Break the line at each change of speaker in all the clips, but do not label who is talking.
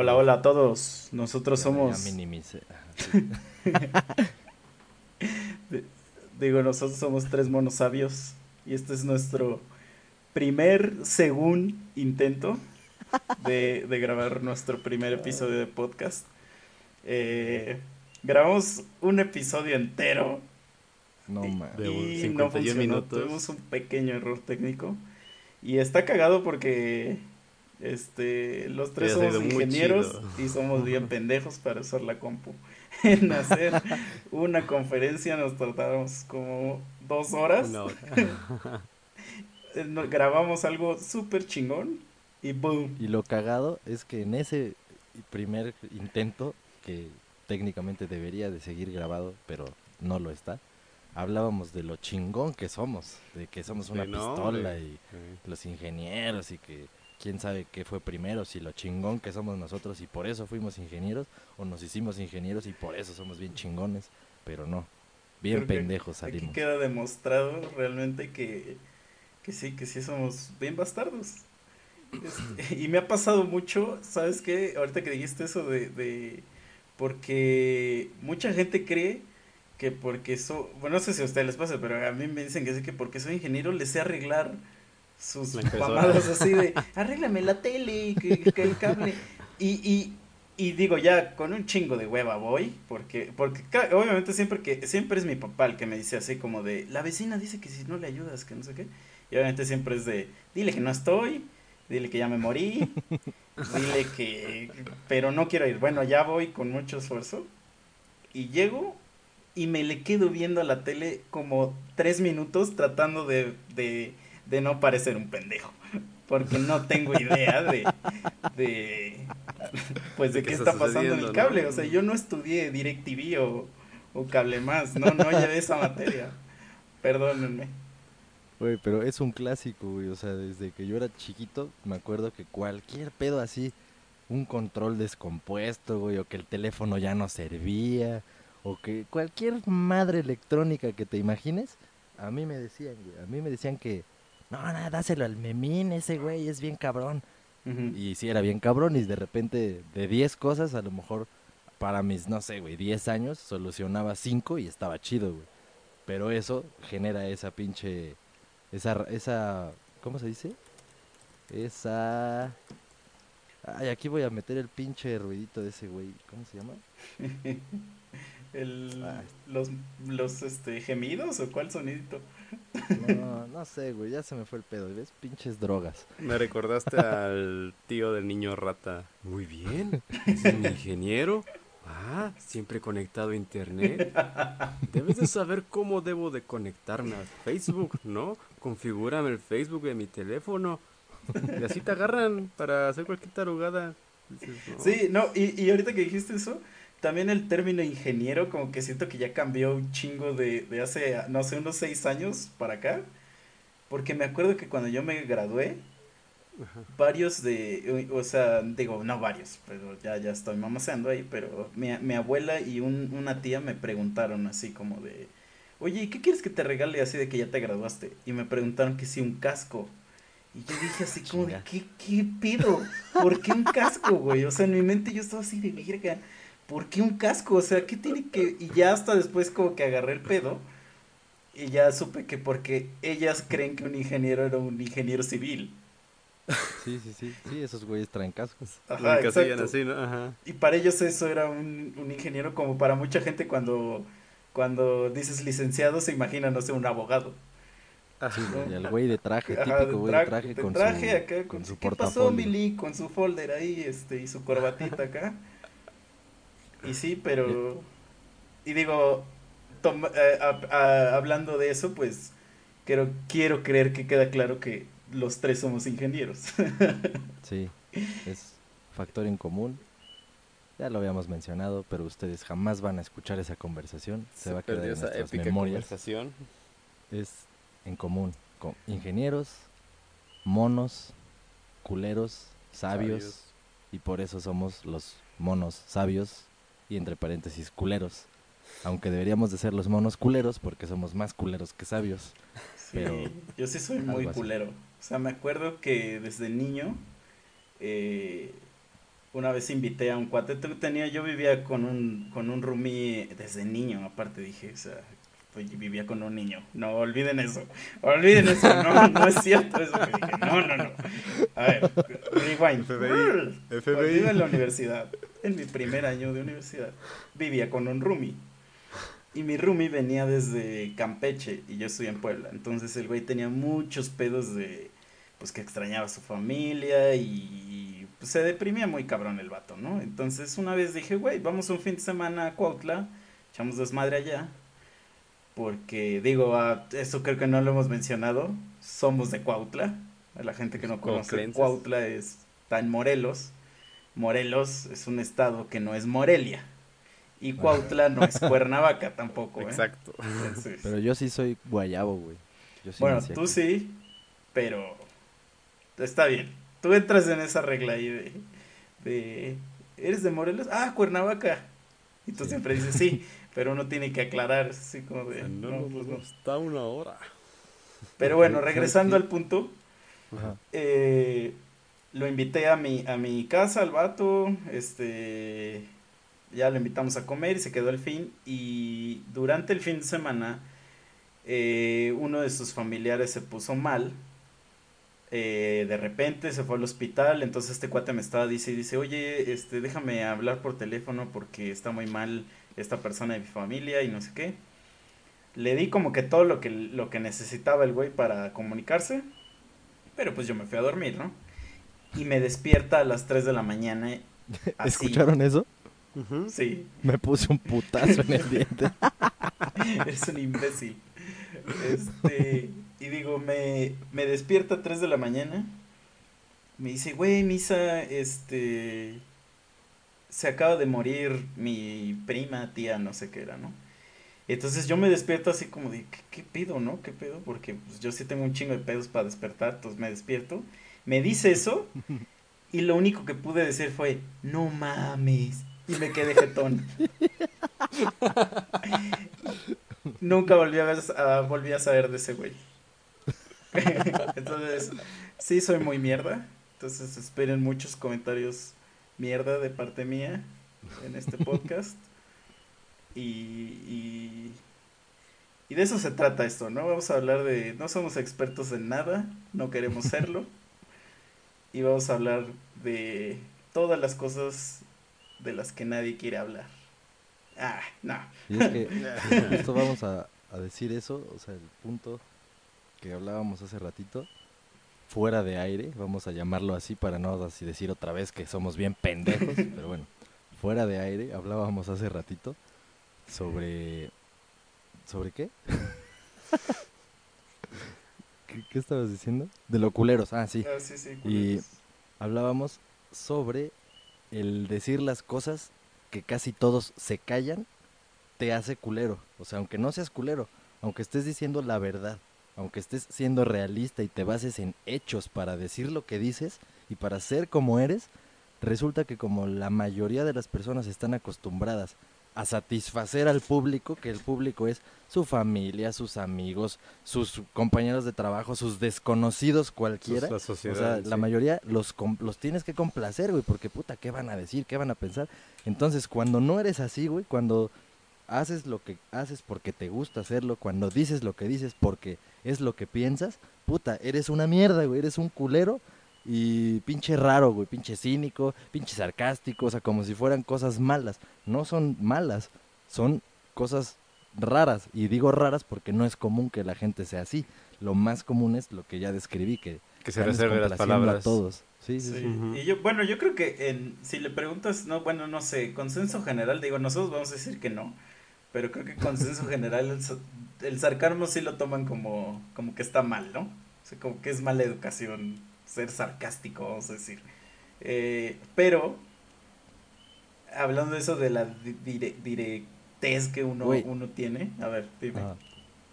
Hola, hola a todos. Nosotros somos.
Ya
de- digo, nosotros somos tres monos sabios. Y este es nuestro primer, según intento de, de grabar nuestro primer episodio de podcast. Eh, grabamos un episodio entero
No
y,
un
y
51
no funcionó.
minutos.
Tuvimos un pequeño error técnico. Y está cagado porque este, los tres somos ingenieros y somos bien pendejos para usar la compu. En hacer una conferencia nos tardamos como dos horas.
Una hora.
No- grabamos algo súper chingón y boom.
Y lo cagado es que en ese primer intento, que técnicamente debería de seguir grabado, pero no lo está, hablábamos de lo chingón que somos, de que somos una
Sí, no,
pistola
hombre.
y
Sí.
los ingenieros y que quién sabe qué fue primero, si lo chingón que somos nosotros y por eso fuimos ingenieros o nos hicimos ingenieros y por eso somos bien chingones, pero no, bien
Creo
pendejos
Aquí
salimos.
queda demostrado realmente que, que sí, que sí somos bien bastardos. Este, y me ha pasado mucho, ¿sabes qué? Ahorita que dijiste eso de, de porque mucha gente cree que porque so, bueno, no sé si a ustedes les pasa, pero a mí me dicen que sí que porque soy ingeniero les sé arreglar sus mamadas así de, arréglame la tele, que, que el cable. Y, y, y digo, ya con un chingo de hueva voy, porque, porque obviamente siempre que, siempre es mi papá el que me dice así como de, la vecina dice que si no le ayudas, que no sé qué. Y obviamente siempre es de, dile que no estoy, dile que ya me morí, dile que, pero no quiero ir. Bueno, ya voy con mucho esfuerzo. Y llego y me le quedo viendo a la tele como tres minutos tratando de, de, de no parecer un pendejo. Porque no tengo idea de, de pues de
¿De
qué
qué
está
está
pasando en el cable.
no?
O sea, yo no estudié DirecTV o, o Cable Más. No, no llevé esa materia. Perdónenme.
Güey, pero es un clásico, güey. O sea, desde que yo era chiquito, me acuerdo que cualquier pedo así, un control descompuesto, güey, o que el teléfono ya no servía, o que cualquier madre electrónica que te imagines, a mí me decían, güey. A mí me decían que, no, nada, dáselo al memín, ese güey es bien cabrón. Y sí, era bien cabrón, y de repente, de 10 cosas, a lo mejor para mis, no sé, güey, 10 años, solucionaba 5 y estaba chido, güey. Pero eso genera esa pinche. Esa. esa ¿Cómo se dice? Esa. Ay, aquí voy a meter el pinche ruidito de ese güey. ¿Cómo se llama?
El, los, los este, gemidos o cuál sonidito.
No, no sé, güey, ya se me fue el pedo. ¿Ves? Pinches drogas.
Me recordaste al tío del niño rata. Muy bien, es un ingeniero. Ah, siempre conectado a internet. Debes de saber cómo debo de conectarme a Facebook, ¿no? Configúrame el Facebook de mi teléfono. Y así te agarran para hacer cualquier tarugada. Dices, no.
Sí, no, y, y ahorita que dijiste eso, también el término ingeniero como que siento que ya cambió un chingo de, de hace, no sé, unos seis años para acá. Porque me acuerdo que cuando yo me gradué,
Ajá.
varios de, o sea, digo, no varios, pero ya, ya estoy mamaseando ahí, pero mi, mi abuela y un- una tía me preguntaron así como de, oye, ¿y qué quieres que te regale así de que ya te graduaste? Y me preguntaron que si un casco. Y yo dije así como de. ¿qué, qué pido? ¿Por qué un casco, güey? O sea, en mi mente yo estaba así de, verga, ¿por qué un casco? O sea, ¿qué tiene que...? Y ya hasta después como que agarré el pedo y ya supe que porque ellas creen que un ingeniero era un ingeniero civil.
Sí, sí, sí. Sí, esos güeyes traen cascos.
Ajá,
encasillan
exacto.
así, ¿no? Ajá.
Y para ellos eso era un, un ingeniero como para mucha gente cuando, cuando dices licenciado se imagina, no sé, un abogado.
Sí, güey, el güey de traje,
Ajá,
típico güey de
tra-
traje
de
con
traje
su,
acá, con,
con su
¿qué pasó,
portafolio.
Mili? Con su folder ahí, este, y su corbatita acá. Y sí, pero... Y digo, toma- eh, a- a- hablando de eso, pues, quiero, quiero creer que queda claro que los tres somos ingenieros.
Sí, es, factor en común. Ya lo habíamos mencionado, pero ustedes jamás van a escuchar esa conversación. Se, va a quedar en
esa
nuestras
épica
memorias.
conversación.
Es en común con ingenieros, monos, culeros, sabios,
Sabios.
y por eso somos los monos sabios y entre paréntesis culeros. Aunque deberíamos de ser los monos culeros porque somos más culeros que sabios.
Sí,
Pero
yo sí soy muy
así.
culero. O sea, me acuerdo que desde niño, eh, una vez invité a un cuate, te- tenía, yo vivía con un, con un roomie desde niño, aparte dije, o sea, pues, vivía con un niño. No, olviden eso, olviden eso, no, no es cierto eso que dije, no, no, no. A ver, rewind.
FBI,
iba en la universidad, en mi primer año de universidad, vivía con un roomie. Y mi roomie venía desde Campeche y yo estoy en Puebla. Entonces el güey tenía muchos pedos de, pues que extrañaba a su familia y pues, se deprimía muy cabrón el vato, ¿no? Entonces una vez dije, güey, vamos un fin de semana a Cuautla, echamos desmadre allá. Porque digo, ah, eso creo que no lo hemos mencionado, somos de Cuautla. A la gente que no conoce. Cuautla es, está en Morelos. Morelos es un estado que no es Morelia. Y Cuautla no es Cuernavaca tampoco, ¿eh?
Exacto.
Entonces,
Pero yo sí soy guayabo, güey. Yo sí
bueno, tú
aquí.
sí, pero está bien. Tú entras en esa regla ahí de, de ¿eres de Morelos? Ah, Cuernavaca. Y tú
Sí.
siempre dices sí, pero uno tiene que aclarar, así como de,
No,
no,
no,
pues
no, está una hora.
Pero bueno,
¿Sabes
regresando al punto,
Ajá.
eh, lo invité a mi, a mi casa, al vato, este, ya lo invitamos a comer y se quedó el fin, y durante el fin de semana, eh, uno de sus familiares se puso mal, eh, de repente se fue al hospital, entonces este cuate me estaba, dice, y dice, oye, este, déjame hablar por teléfono porque está muy mal esta persona de mi familia y no sé qué. Le di como que todo lo que, lo que necesitaba el güey para comunicarse. Pero pues yo me fui a dormir, ¿no? Y me despierta a las 3 de la mañana. Así.
¿Escucharon eso?
Sí,
Me puse un putazo en el diente.
eres un imbécil. Este, y digo, me, me despierta a 3 de la mañana. Me dice, güey, Misa, este. Se acaba de morir mi prima, tía, no sé qué era, ¿no? Entonces yo me despierto así como de, ¿qué, qué pedo, no? ¿Qué pedo? Porque pues, yo sí tengo un chingo de pedos para despertar, entonces me despierto. Me dice eso y lo único que pude decir fue, no mames. Y me quedé jetón. Nunca volví a, ver, a- volví a saber de ese güey. Entonces, sí soy muy mierda. Entonces esperen muchos comentarios mierda de parte mía en este podcast. Y, y, y de eso se trata esto, ¿no? Vamos a hablar de... No somos expertos en nada, no queremos serlo. Y vamos a hablar de todas las cosas de las que nadie quiere hablar. Ah, no.
Y es que justo vamos a, a decir eso, o sea, el punto que hablábamos hace ratito, fuera de aire, vamos a llamarlo así para no así decir otra vez que somos bien pendejos, pero bueno, fuera de aire, hablábamos hace ratito sobre... ¿Sobre qué? ¿Qué, qué estabas diciendo? De lo culeros, ah, sí.
Ah, sí, sí,
Y hablábamos sobre el decir las cosas que casi todos se callan, te hace culero. O sea, aunque no seas culero, aunque estés diciendo la verdad, aunque estés siendo realista y te bases en hechos para decir lo que dices y para ser como eres, resulta que como la mayoría de las personas están acostumbradas a satisfacer al público, que el público es su familia, sus amigos, sus compañeros de trabajo, sus desconocidos cualquiera.
La
O
sociedad.
sea,
en
la mayoría los, los tienes que complacer, güey, porque puta, ¿qué van a decir? ¿Qué van a pensar? Entonces, cuando no eres así, güey, cuando haces lo que haces porque te gusta hacerlo, cuando dices lo que dices porque es lo que piensas, puta, eres una mierda, güey, eres un culero y pinche raro, güey, pinche cínico, pinche sarcástico, o sea, como si fueran cosas malas. No son malas, son cosas raras. Y digo raras porque no es común que la gente sea así. Lo más común es lo que ya describí, que
Que se reserve las palabras.
a todos. Sí, sí,
Sí, y yo, bueno, yo creo que en, si le preguntas, no, bueno, no sé, consenso general, digo, nosotros vamos a decir que no, pero creo que consenso general, el, el sarcasmo sí lo toman como, como que está mal, ¿no? O sea, como que es mala educación ser sarcástico, vamos a decir. Eh, pero, hablando de eso de la dire directez que uno, uno tiene, a ver, dime.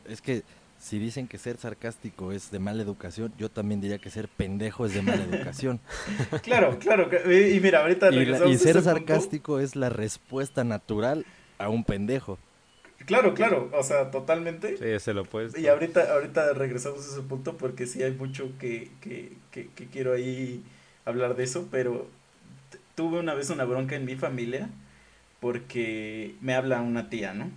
es que si dicen que ser sarcástico es de mala educación, yo también diría que ser pendejo es de mala educación.
claro, claro. Y mira, ahorita
Y, y ser sarcástico es la respuesta natural a un pendejo.
Claro, claro, o sea, totalmente.
Sí, se lo puedes.
Y ahorita, ahorita regresamos a ese punto porque sí hay mucho que, que, que, que quiero ahí hablar de eso, pero tuve una vez una bronca en mi familia porque me habla una tía, ¿no?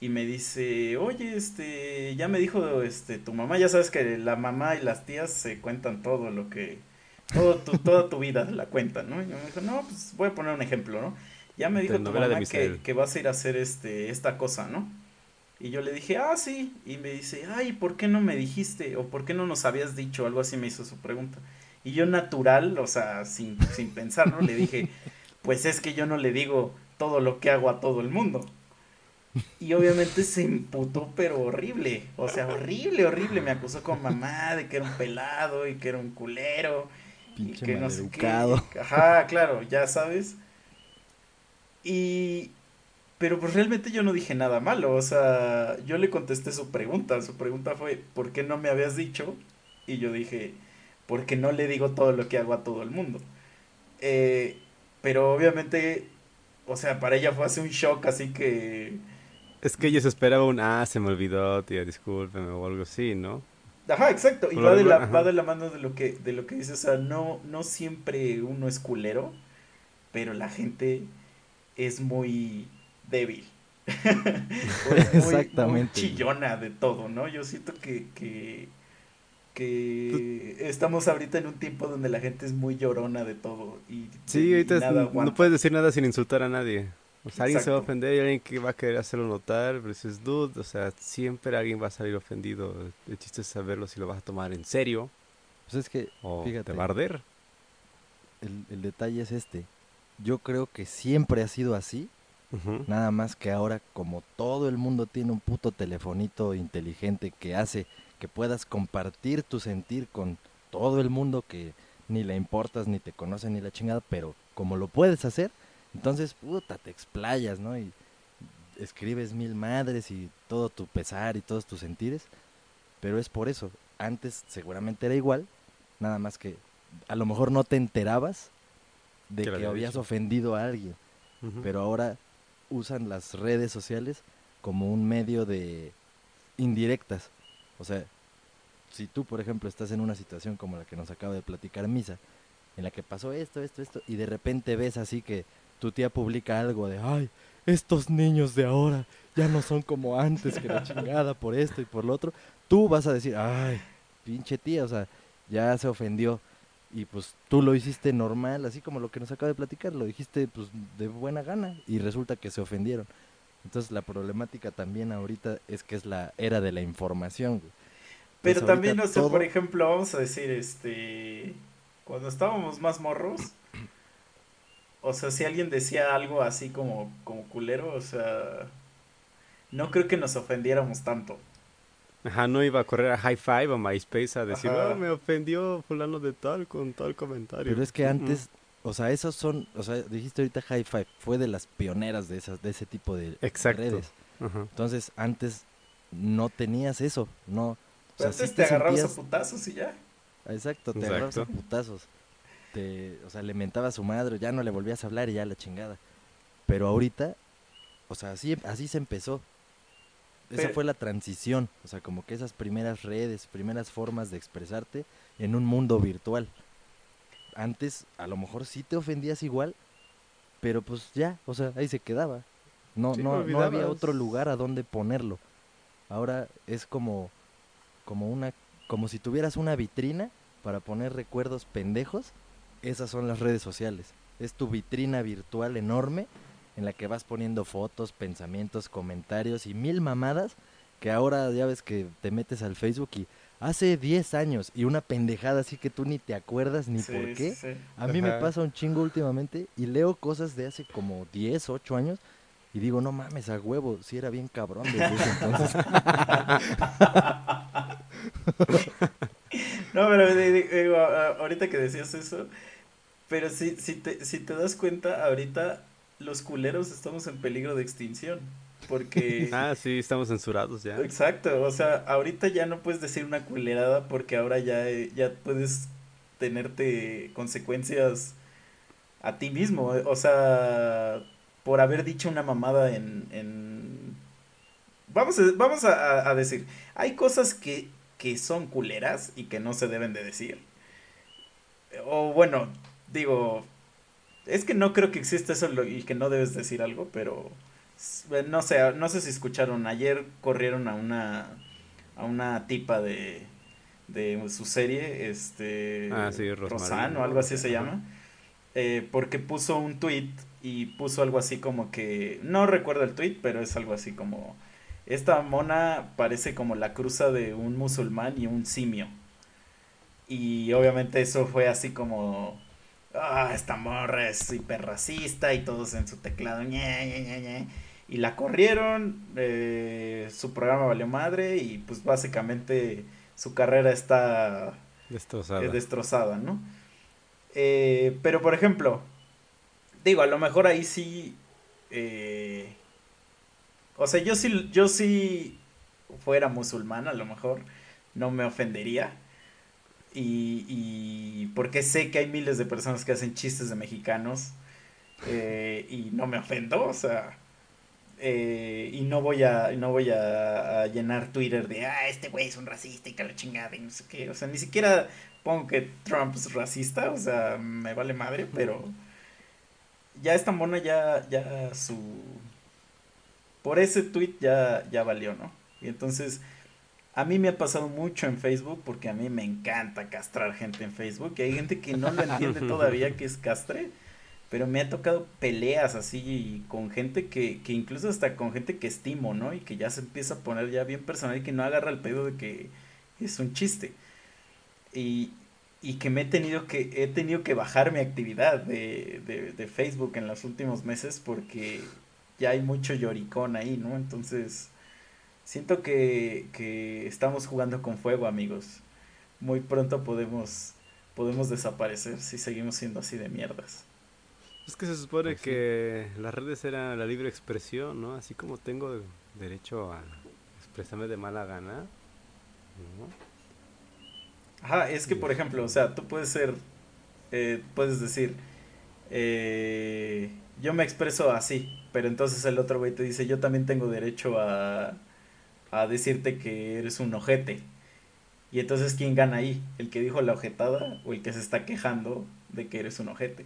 y me dice, oye, este, ya me dijo, este, tu mamá, ya sabes que la mamá y las tías se cuentan todo lo que, todo tu, toda tu vida la cuentan, ¿no? Y me dijo, no, pues voy a poner un ejemplo, ¿no? Ya me dijo tu mamá que, que, vas a ir a hacer este, esta cosa, ¿no? Y yo le dije, ah, sí, y me dice, ay, ¿por qué no me dijiste? O ¿por qué no nos habías dicho? Algo así me hizo su pregunta. Y yo natural, o sea, sin, sin pensar, ¿no? Le dije, pues es que yo no le digo todo lo que hago a todo el mundo. Y obviamente se imputó, pero horrible. O sea, horrible, horrible. Me acusó con mamá de que era un pelado y que era un culero. y que no sé qué. Ajá, claro, ya sabes. Y. Pero pues realmente yo no dije nada malo. O sea, yo le contesté su pregunta. Su pregunta fue: ¿por qué no me habías dicho? Y yo dije: porque no le digo todo lo que hago a todo el mundo. Eh, pero obviamente, o sea, para ella fue así un shock, así que
es que ellos esperaban un, ah, se me olvidó, tía, discúlpeme o algo así, ¿no?
Ajá, exacto. Y va de, la, va de la mano de lo que, de lo que dice, o sea, no, no siempre uno es culero, pero la gente es muy débil. Exactamente. chillona de todo, ¿no? Yo siento que, que, que estamos ahorita en un tiempo donde la gente es muy llorona de todo. Y,
sí, ahorita no puedes decir nada sin insultar a nadie. O sea, alguien se va a ofender y alguien que va a querer hacerlo notar, pero dices, dude, o sea, siempre alguien va a salir ofendido. El chiste es saberlo si lo vas a tomar en serio.
Pues es que,
o fíjate, te va a arder.
El, el, detalle es este. Yo creo que siempre ha sido así. Nada más que ahora, como todo el mundo tiene un puto telefonito inteligente que hace que puedas compartir tu sentir con todo el mundo que ni le importas, ni te conoce, ni la chingada, pero como lo puedes hacer, entonces, puta, te explayas, ¿no? Y escribes mil madres y todo tu pesar y todos tus sentires. Pero es por eso. Antes seguramente era igual, nada más que a lo mejor no te enterabas de que habías ofendido a alguien. Pero ahora usan las redes sociales como un medio de indirectas. O sea, si tú, por ejemplo, estás en una situación como la que nos acaba de platicar Misa, en la que pasó esto, esto, esto, y de repente ves así que tu tía publica algo de, ay, estos niños de ahora ya no son como antes, que la chingada por esto y por lo otro, tú vas a decir, ay, pinche tía, o sea, ya se ofendió. Y pues tú lo hiciste normal, así como lo que nos acaba de platicar, lo dijiste pues de buena gana y resulta que se ofendieron. Entonces la problemática también ahorita es que es la era de la información.
Pero también, no sé, por ejemplo, vamos a decir, este, cuando estábamos más morros, o sea, si alguien decía algo así como, como culero, o sea, no creo que nos ofendiéramos tanto.
Ajá, no iba a correr a High Five o MySpace a decir, oh, me ofendió fulano de tal con tal comentario.
Pero es que antes, o sea, esos son, o sea, dijiste ahorita High Five, fue de las pioneras de esas, de ese tipo de redes. Entonces, antes no tenías eso, no.
O sea, antes te, agarrabas a putazos y ya.
Exacto, te agarrabas a putazos o sea, le mentaba a su madre, ya no le volvías a hablar y ya la chingada. Pero ahorita, o sea, así, así se empezó. Esa fue la transición, o sea, como que esas primeras redes, primeras formas de expresarte en un mundo virtual. Antes, a lo mejor sí te ofendías igual, pero pues ya, o sea, ahí se quedaba. No, no, no había otro lugar a donde ponerlo. Ahora es como, como una, como si tuvieras una vitrina para poner recuerdos pendejos esas son las redes sociales. Es tu vitrina virtual enorme en la que vas poniendo fotos, pensamientos, comentarios y mil mamadas que ahora ya ves que te metes al Facebook y hace 10 años y una pendejada así que tú ni te acuerdas ni por qué. A mí me pasa un chingo últimamente y leo cosas de hace como 10, 8 años y digo, no mames, a huevo, si era bien cabrón desde ese entonces.
no, pero ahorita que decías eso, Pero si, si, te, si te das cuenta, ahorita los culeros estamos en peligro de extinción. Porque...
ah, sí, estamos censurados ya.
Exacto, o sea, ahorita ya no puedes decir una culerada porque ahora ya, ya puedes tenerte consecuencias a ti mismo. O sea, por haber dicho una mamada en... en... Vamos, a, vamos a, a decir, hay cosas que, que son culeras y que no se deben de decir. O bueno, digo, es que no creo que exista eso y que no debes decir algo, pero no sé, no sé si escucharon, ayer corrieron a una a una tipa de de su serie, este
ah, sí,
o algo así se llama, eh, porque puso un tweet y puso algo así como que no recuerdo el tweet, pero es algo así como esta mona parece como la cruza de un musulmán y un simio. Y obviamente eso fue así como ah, esta morra es hiper racista y todos en su teclado, y la corrieron, eh, su programa valió madre y pues básicamente su carrera está
destrozada,
eh, destrozada ¿no? Eh, pero por ejemplo, digo, a lo mejor ahí sí, o sea, yo sí, yo sí fuera musulmana, a lo mejor no me ofendería y, y porque sé que hay miles de personas que hacen chistes de mexicanos eh, y no me ofendo, o sea, eh, y no voy a no voy a, llenar Twitter de ah este güey es un racista y que la chingada y no sé qué o sea ni siquiera pongo que Trump es racista o sea me vale madre pero ya esta mona ya ya su por ese tweet ya ya valió no y entonces a mí me ha pasado mucho en Facebook porque a mí me encanta castrar gente en Facebook. Y hay gente que no lo entiende todavía que es castre. Pero me ha tocado peleas así con gente que, que incluso hasta con gente que estimo, ¿no? Y que ya se empieza a poner ya bien personal y que no agarra el pedo de que es un chiste. Y, y que me he tenido que, he tenido que bajar mi actividad de, de, de Facebook en los últimos meses porque ya hay mucho lloricón ahí, ¿no? Entonces Siento que, estamos jugando con fuego, amigos. Muy pronto podemos, podemos desaparecer si seguimos siendo así de mierdas.
Es que se supone pues que las redes eran la libre expresión, ¿no? Así como tengo derecho a expresarme de mala gana.
Ajá, es que por ejemplo, o sea, tú puedes ser, eh, puedes decir, eh, yo me expreso así, pero entonces el otro güey te dice, yo también tengo derecho a, a decirte que eres un ojete. Y entonces, ¿quién gana ahí? ¿El que dijo la ojetada o el que se está quejando de que eres un ojete?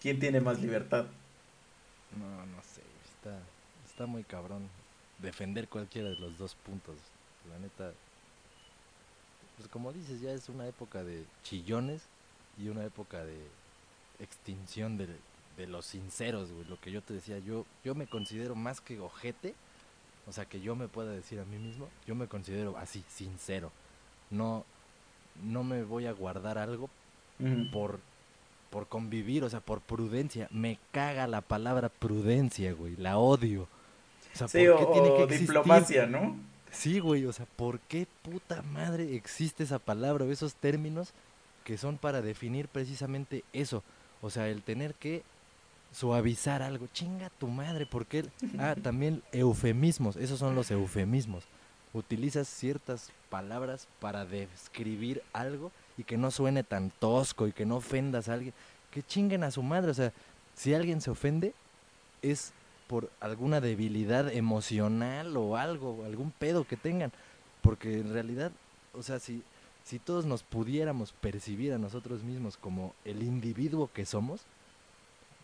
¿Quién tiene más libertad?
No, no sé, está, está muy cabrón defender cualquiera de los dos puntos. La neta, pues como dices, ya es una época de chillones y una época de extinción de, de los sinceros, güey. Lo que yo te decía, yo, yo me considero más que ojete o sea, que yo me pueda decir a mí mismo, yo me considero así, sincero. No, no me voy a guardar algo por, por convivir, o sea, por prudencia. Me caga la palabra prudencia, güey, la odio.
O sea, sí, ¿por qué tiene que existir? diplomacia, ¿no?
Sí, güey, o sea, ¿por qué puta madre existe esa palabra o esos términos que son para definir precisamente eso? O sea, el tener que suavizar algo. Chinga tu madre, porque ah, también eufemismos, esos son los eufemismos. Utilizas ciertas palabras para describir algo y que no suene tan tosco y que no ofendas a alguien. Que chinguen a su madre, o sea, si alguien se ofende es por alguna debilidad emocional o algo, algún pedo que tengan, porque en realidad, o sea, si si todos nos pudiéramos percibir a nosotros mismos como el individuo que somos,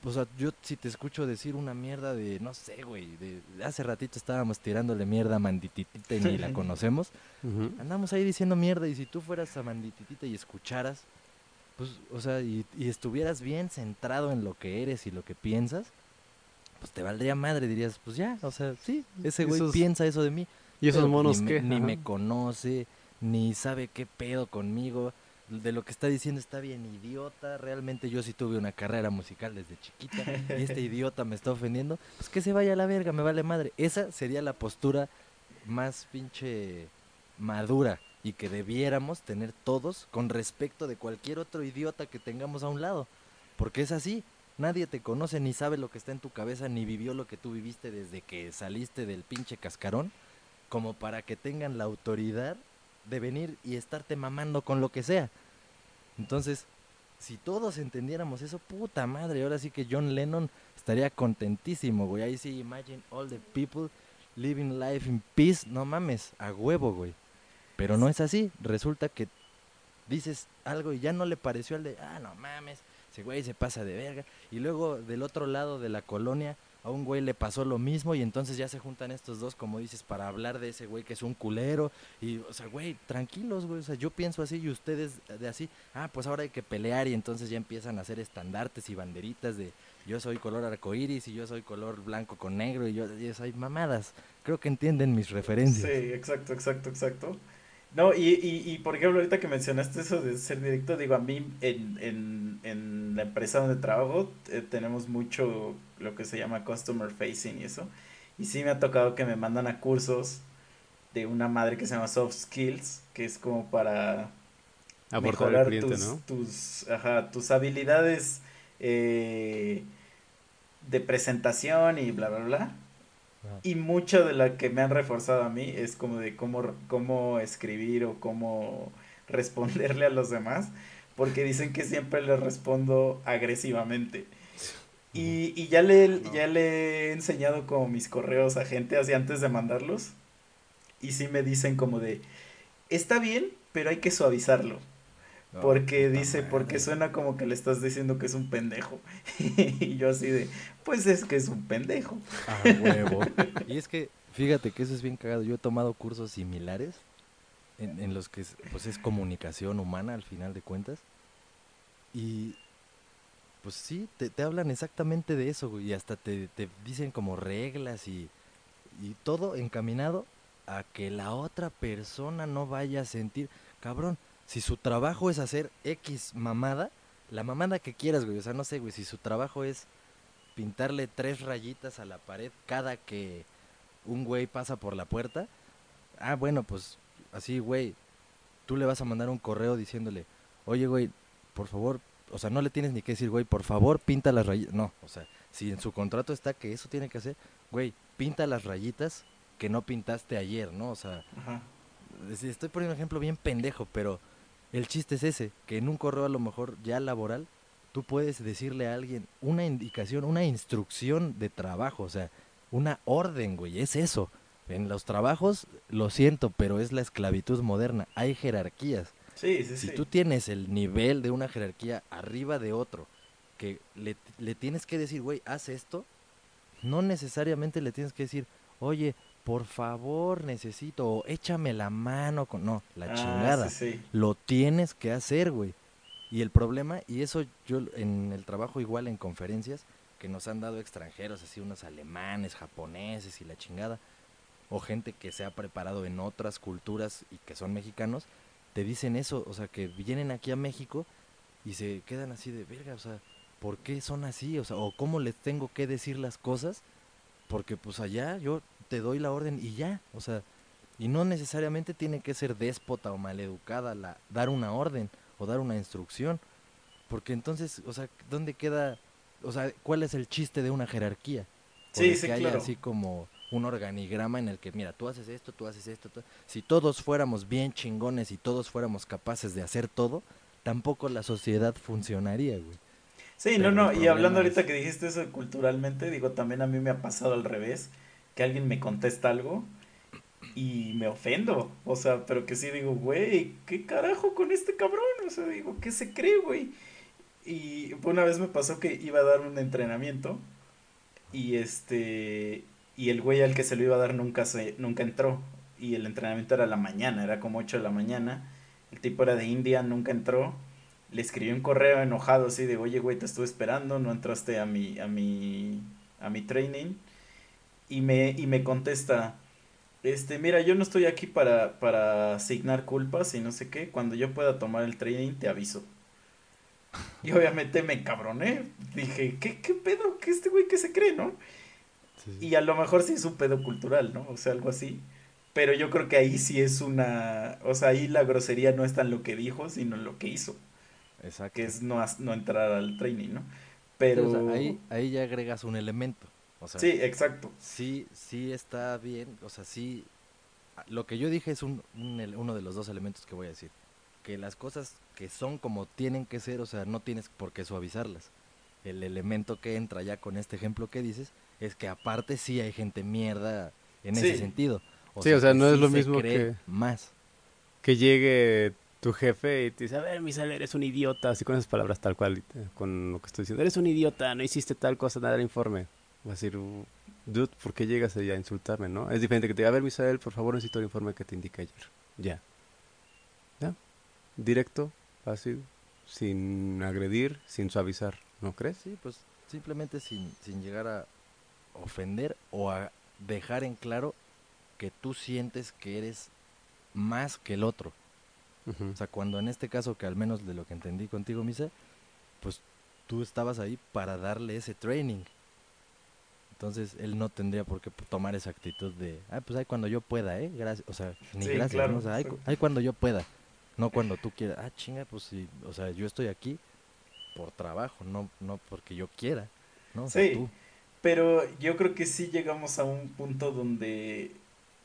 o sea, yo si te escucho decir una mierda de, no sé, güey, de, hace ratito estábamos tirándole mierda a Mandititita y ni la conocemos, andamos ahí diciendo mierda y si tú fueras a Mandititita y escucharas, pues, o sea, y, estuvieras bien centrado en lo que eres y lo que piensas, pues te valdría madre, dirías, pues ya, o sea, sí, ese güey piensa eso de mí.
¿Y esos monos
ni
qué?
ni me conoce, ni sabe qué pedo conmigo de lo que está diciendo está bien idiota. Realmente yo sí tuve una carrera musical desde chiquita y este idiota me está ofendiendo. Pues que se vaya a la verga, me vale madre. Esa sería la postura más pinche madura y que debiéramos tener todos con respecto de cualquier otro idiota que tengamos a un lado. Porque es así. Nadie te conoce ni sabe lo que está en tu cabeza ni vivió lo que tú viviste desde que saliste del pinche cascarón, como para que tengan la autoridad de venir y estarte mamando con lo que sea. Entonces, si todos entendiéramos eso, puta madre, ahora sí que John Lennon estaría contentísimo, güey. Ahí sí, imagine all the people living life in peace, no mames, a huevo, güey. Pero no es así, resulta que dices algo y ya no le pareció al de, ah, no mames, ese güey se pasa de verga. Y luego del otro lado de la colonia a un güey le pasó lo mismo y entonces ya se juntan estos dos, como dices, para hablar de ese güey que es un culero. Y, o sea, güey, tranquilos, güey. O sea, yo pienso así y ustedes de así. Ah, pues ahora hay que pelear y entonces ya empiezan a hacer estandartes y banderitas de yo soy color arcoíris y yo soy color blanco con negro y yo, yo soy mamadas. Creo que entienden mis referencias.
Sí, exacto, exacto, exacto. No, y, y, y por ejemplo, ahorita que mencionaste eso de ser directo, digo, a mí en, en, en la empresa donde trabajo eh, tenemos mucho lo que se llama customer facing y eso. Y sí me ha tocado que me mandan a cursos de una madre que se llama Soft Skills, que es como para
Aportar
mejorar
cliente,
tus,
¿no?
tus, ajá, tus habilidades eh, de presentación y bla, bla, bla.
Ajá.
Y mucho de la que me han reforzado a mí es como de cómo, cómo escribir o cómo responderle a los demás, porque dicen que siempre les respondo agresivamente. Y, y ya le, ya le he enseñado como mis correos a gente así antes de mandarlos. Y sí me dicen como de, está bien, pero hay que suavizarlo.
No,
Porque
puta
dice, porque suena como que le estás diciendo que es un pendejo. y yo así de, pues es que es un pendejo.
A huevo. y es que, fíjate que eso es bien cagado. Yo he tomado cursos similares en, en los que es, pues es comunicación humana al final de cuentas. Y pues sí, te, te hablan exactamente de eso, güey. Y hasta te, te dicen como reglas y, y todo encaminado a que la otra persona no vaya a sentir, cabrón, si su trabajo es hacer X mamada, la mamada que quieras, güey. O sea, no sé, güey, si su trabajo es pintarle tres rayitas a la pared cada que un güey pasa por la puerta. Ah, bueno, pues así, güey, tú le vas a mandar un correo diciéndole, oye, güey, por favor, o sea, no le tienes ni que decir, güey, por favor, pinta las rayitas. No, o sea, si en su contrato está que eso tiene que hacer, güey, pinta las rayitas que no pintaste ayer, ¿no? O sea,
Ajá.
estoy poniendo un ejemplo bien pendejo, pero el chiste es ese, que en un correo a lo mejor ya laboral, tú puedes decirle a alguien una indicación, una instrucción de trabajo, o sea, una orden, güey, es eso. En los trabajos, lo siento, pero es la esclavitud moderna, hay jerarquías.
Sí, sí,
Si
sí.
tú tienes el nivel de una jerarquía arriba de otro, que le, le tienes que decir, güey, haz esto, no necesariamente le tienes que decir, oye, por favor, necesito, o échame la mano con... No, la
Ah,
chingada.
sí, sí.
Lo tienes que hacer, güey. Y el problema, y eso yo en el trabajo igual en conferencias, que nos han dado extranjeros, así unos alemanes, japoneses y la chingada, o gente que se ha preparado en otras culturas y que son mexicanos, te dicen eso, o sea, que vienen aquí a México y se quedan así de verga, o sea, ¿por qué son así? O sea, o cómo les tengo que decir las cosas, porque pues allá yo te doy la orden y ya, o sea, y no necesariamente tiene que ser déspota o maleducada la dar una orden o dar una instrucción, porque entonces, o sea, ¿dónde queda, o sea, cuál es el chiste de una jerarquía? O
Sí,
de
sí,
que haya así como un organigrama en el que, mira, tú haces esto, tú haces esto, tú- si todos fuéramos bien chingones y todos fuéramos capaces de hacer todo, tampoco la sociedad funcionaría, güey.
Sí,
Pero
no, no, y hablando ahorita que dijiste eso culturalmente, digo, también a mí me ha pasado al revés, que alguien me contesta algo y me ofendo, o sea, pero que sí digo, güey, ¿qué carajo con este cabrón? O sea, digo, ¿qué se cree, güey? Y una vez me pasó que iba a dar un entrenamiento y este, y el güey al que se lo iba a dar nunca se, nunca entró, y el entrenamiento era la mañana, era como 8 de la mañana, el tipo era de India, nunca entró, le escribí un correo enojado así de, oye, güey, te estuve esperando, no entraste a mi, a mi, a mi training. Y me, y me contesta, este, mira, yo no estoy aquí para, para asignar culpas y no sé qué, cuando yo pueda tomar el training te aviso. Y obviamente me encabroné, dije, ¿qué, qué pedo? ¿Qué este güey que se cree, no? Y a lo mejor sí es un pedo cultural, ¿no? O sea, algo así. Pero yo creo que ahí sí es una, o sea, ahí la grosería no está en lo que dijo, sino en lo que hizo.
Exacto.
que es no, no entrar al training, ¿no?
Sí,
Pero...
o sea, ahí, ahí ya agregas un elemento. O sea,
Sí, exacto.
sí, sí está bien, o sea, sí, lo que yo dije es un, un uno de los dos elementos que voy a decir, que las cosas que son como tienen que ser, o sea, no tienes por qué suavizarlas. El elemento que entra ya con este ejemplo que dices es que aparte sí hay gente mierda en ese sentido.
Sí, o sea, no es
sí
lo mismo que-
más.
Que llegue tu jefe y te dice, a ver, Misael, eres un idiota, así con esas palabras tal cual, eh, con lo que estoy diciendo, eres un idiota, no hiciste tal cosa, nada del informe. Va a decir, "Uh, dude, ¿por qué llegas ahí a insultarme, no? Es diferente que te diga, a ver, Misael, por favor, necesito el informe que te indiqué ayer. Ya. ¿Ya? Directo, fácil, sin agredir, sin suavizar, ¿no crees?
Sí, pues simplemente sin, sin llegar a ofender o a dejar en claro que tú sientes que eres más que el otro.
Ujú.
O sea, cuando en este caso, que al menos de lo que entendí contigo, Misa, pues tú estabas ahí para darle ese training. Entonces él no tendría por qué tomar esa actitud de, ah, pues ahí cuando yo pueda, ¿eh? Gracias. O sea, ni
Sí,
gracias,
claro,
¿no? O sea, ahí, cu- ahí cuando yo pueda. No cuando tú quieras. Ah, chinga, pues sí. O sea, yo estoy aquí por trabajo, no, no porque yo quiera. ¿no? O sea,
Sí.
tú.
Pero yo creo que sí llegamos a un punto donde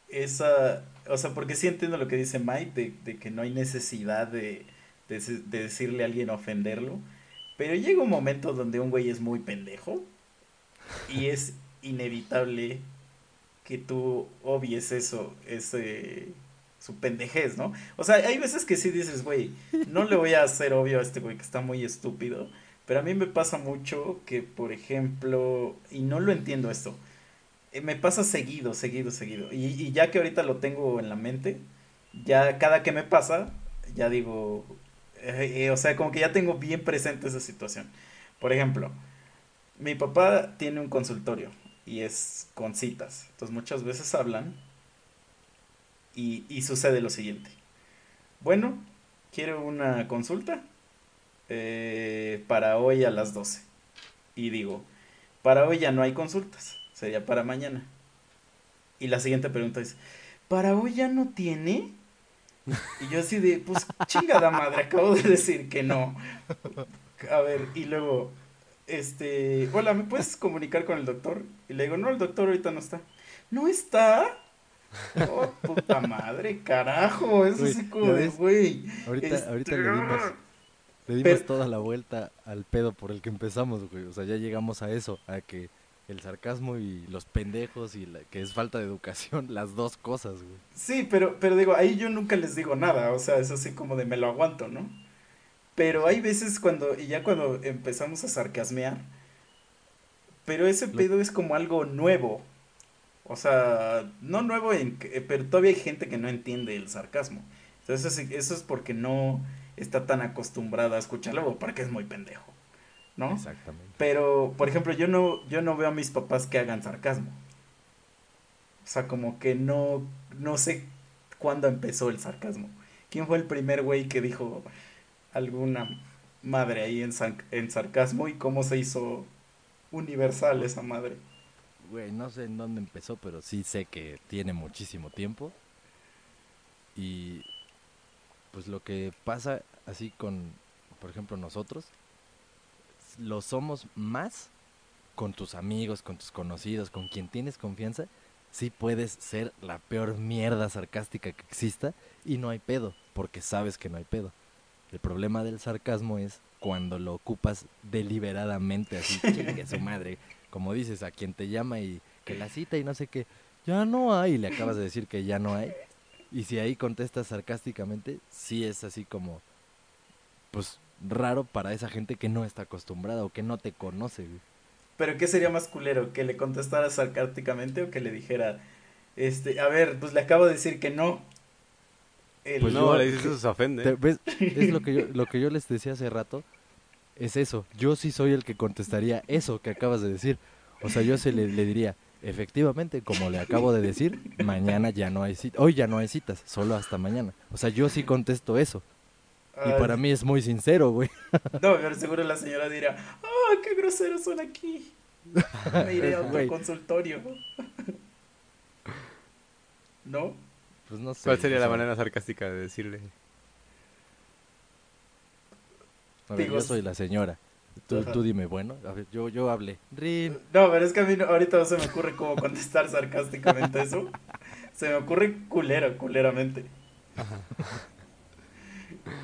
esa, o sea, porque sí entiendo lo que dice Mike, de, de que no hay necesidad de, de, de decirle a alguien ofenderlo, pero llega un momento donde un güey es muy pendejo y es inevitable que tú obvies eso, ese, su pendejez, ¿no? O sea, hay veces que sí dices, güey, no le voy a hacer obvio a este güey que está muy estúpido, pero a mí me pasa mucho que, por ejemplo, y no lo entiendo esto, eh, me pasa seguido, seguido, seguido. Y, ya que ahorita lo tengo en la mente, ya cada que me pasa, ya digo, eh, eh, o sea, como que ya tengo bien presente esa situación. Por ejemplo, mi papá tiene un consultorio y es con citas. Entonces muchas veces hablan y, sucede lo siguiente. Bueno, quiero una consulta eh, para hoy a las 12. Y digo, para hoy ya no hay consultas, sería para mañana. Y la siguiente pregunta es, ¿para hoy ya no tiene? Y yo así de, pues chingada madre, acabo de decir que no. A ver, y luego, este, hola, ¿me puedes comunicar con el doctor? Y le digo, no, el doctor ahorita no está. ¿No está? Oh, puta madre, carajo, eso
¿ya
como de, güey.
Ahorita,
este,
ahorita le dimos, le dimos
Pero-
toda la vuelta al pedo por el que empezamos, güey. O sea, ya llegamos a eso, a que el sarcasmo y los pendejos y la, que es falta de educación, las dos cosas, güey.
Sí, pero, pero digo, ahí yo nunca les digo nada, o sea, es así como de me lo aguanto, ¿no? Pero hay veces cuando, y ya cuando empezamos a sarcasmear, pero ese pedo es como algo nuevo, o sea, no nuevo, en, que- pero todavía hay gente que no entiende el sarcasmo. Entonces eso es porque no está tan acostumbrada a escucharlo o porque es muy pendejo, ¿no?
Exactamente.
Pero, por ejemplo, yo no, yo no veo a mis papás que hagan sarcasmo. O sea, como que no, no sé cuándo empezó el sarcasmo. ¿Quién fue el primer güey que dijo alguna madre ahí en, san- en sarcasmo y cómo se hizo universal esa madre?
Güey, no sé en dónde empezó, pero sí sé que tiene muchísimo tiempo. Y pues lo que pasa así con, por ejemplo, nosotros, lo somos más con tus amigos, con tus conocidos, con quien tienes confianza. Sí puedes ser la peor mierda sarcástica que exista y no hay pedo, porque sabes que no hay pedo. El problema del sarcasmo es cuando lo ocupas deliberadamente, así, chingue su madre. Como dices, a quien te llama y que la cita y no sé qué, ya no hay, y le acabas de decir que ya no hay. Y si ahí contestas sarcásticamente, sí es así como, pues, raro para esa gente que no está acostumbrada o que no te conoce, güey.
Pero ¿qué sería más culero? ¿Que le contestara sarcásticamente o que le dijera, este, a ver, pues le acabo de decir que no? El-
Pues
no, le dices eso se ofende.
Te- ¿ves? Es lo que, yo, lo que yo les decía hace rato, es eso. Yo sí soy el que contestaría eso que acabas de decir. O sea, yo se le, le diría, efectivamente, como le acabo de decir, mañana ya no hay citas, hoy ya no hay citas, solo hasta mañana. O sea, yo sí contesto eso. Y para mí es muy sincero, güey.
No, pero seguro la señora dirá, ¡ah, qué groseros son aquí! Me iré a otro consultorio. ¿No?
Pues no sé.
¿Cuál sería
o
la
sea,
manera sarcástica de decirle?
A ver, yo
Digo,
soy la señora. Tú, tú dime, bueno, a ver, yo, yo hablé. Rin.
No, pero es que a mí no- ahorita no se me ocurre cómo contestar sarcásticamente eso. Se me ocurre culero, culeramente.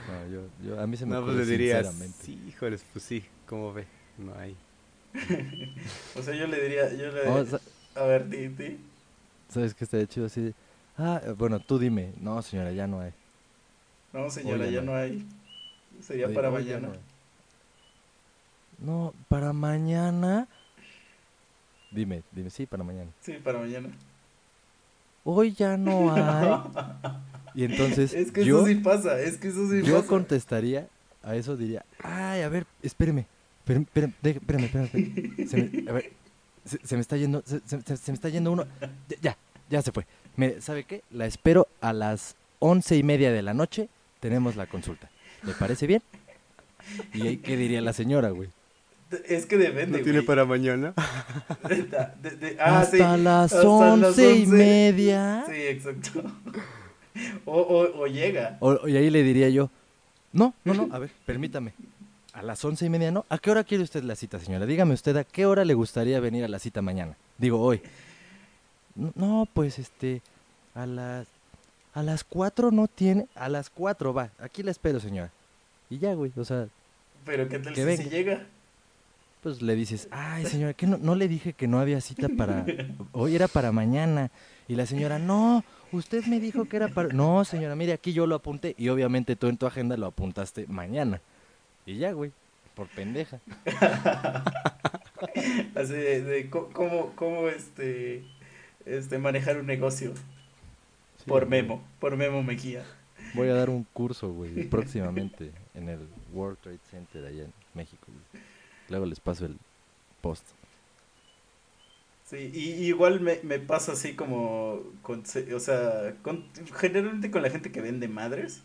No, yo, yo, a mí se me
No, pues
ocurre
le dirías,
sinceramente.
sí, híjoles, pues sí, ¿cómo ve? No hay.
O sea, yo le diría, yo le
sa-
a ver, di, di.
¿Sabes qué estaría chido así? Ah, eh, bueno, tú dime. No, señora, ya no hay.
No, señora,
ya no
no hay. Sería
Oye,
para mañana.
no para mañana. Dime, dime, sí, para mañana.
Sí, para mañana.
Hoy ya no hay. Y entonces
Es que
yo,
eso sí pasa, es que eso sí
yo
pasa.
contestaría a eso, diría, ay, a ver, espéreme, deje- espérame, espérame, espérame. Se me, a ver, se, se me está yendo, se, se- se- se me está yendo uno. Ya, ya, ya se fue. Mire, ¿sabe qué? La espero a las once y media de la noche, tenemos la consulta. ¿Le parece bien? ¿Y ahí qué diría la señora, güey?
Es que depende,
¿No tiene
güey.
para mañana?
De- de- de- ah, sí,
Hasta las
hasta las
once y
11.
media.
Sí, exacto. O, o, o llega.
O- y ahí le diría yo, no, no, no, a ver, permítame. A las once y media, ¿no? ¿A qué hora quiere usted la cita, señora? Dígame usted, ¿a qué hora le gustaría venir a la cita mañana? Digo, hoy. No, pues, este, a las, a las cuatro no tiene, a las cuatro va, aquí la espero, señora. Y ya, güey, o sea,
Pero ¿qué tal
Que
si,
venga.
llega?
pues le dices, ay, señora, ¿qué no, no le dije que no había cita para, hoy era para mañana? Y la señora, no, usted me dijo que era para, no, señora, mire, aquí yo lo apunté y obviamente tú en tu agenda lo apuntaste mañana. Y ya, güey, por pendeja.
Así de, de cómo, cómo este, este, manejar un negocio.
Sí,
por. Memo, por Memo Mejía.
Voy a dar un curso, güey, próximamente en el World Trade Center allá en México. Luego les paso el post.
Sí, y, y igual me, me pasa así como, con, o sea, con, generalmente con la gente que vende madres,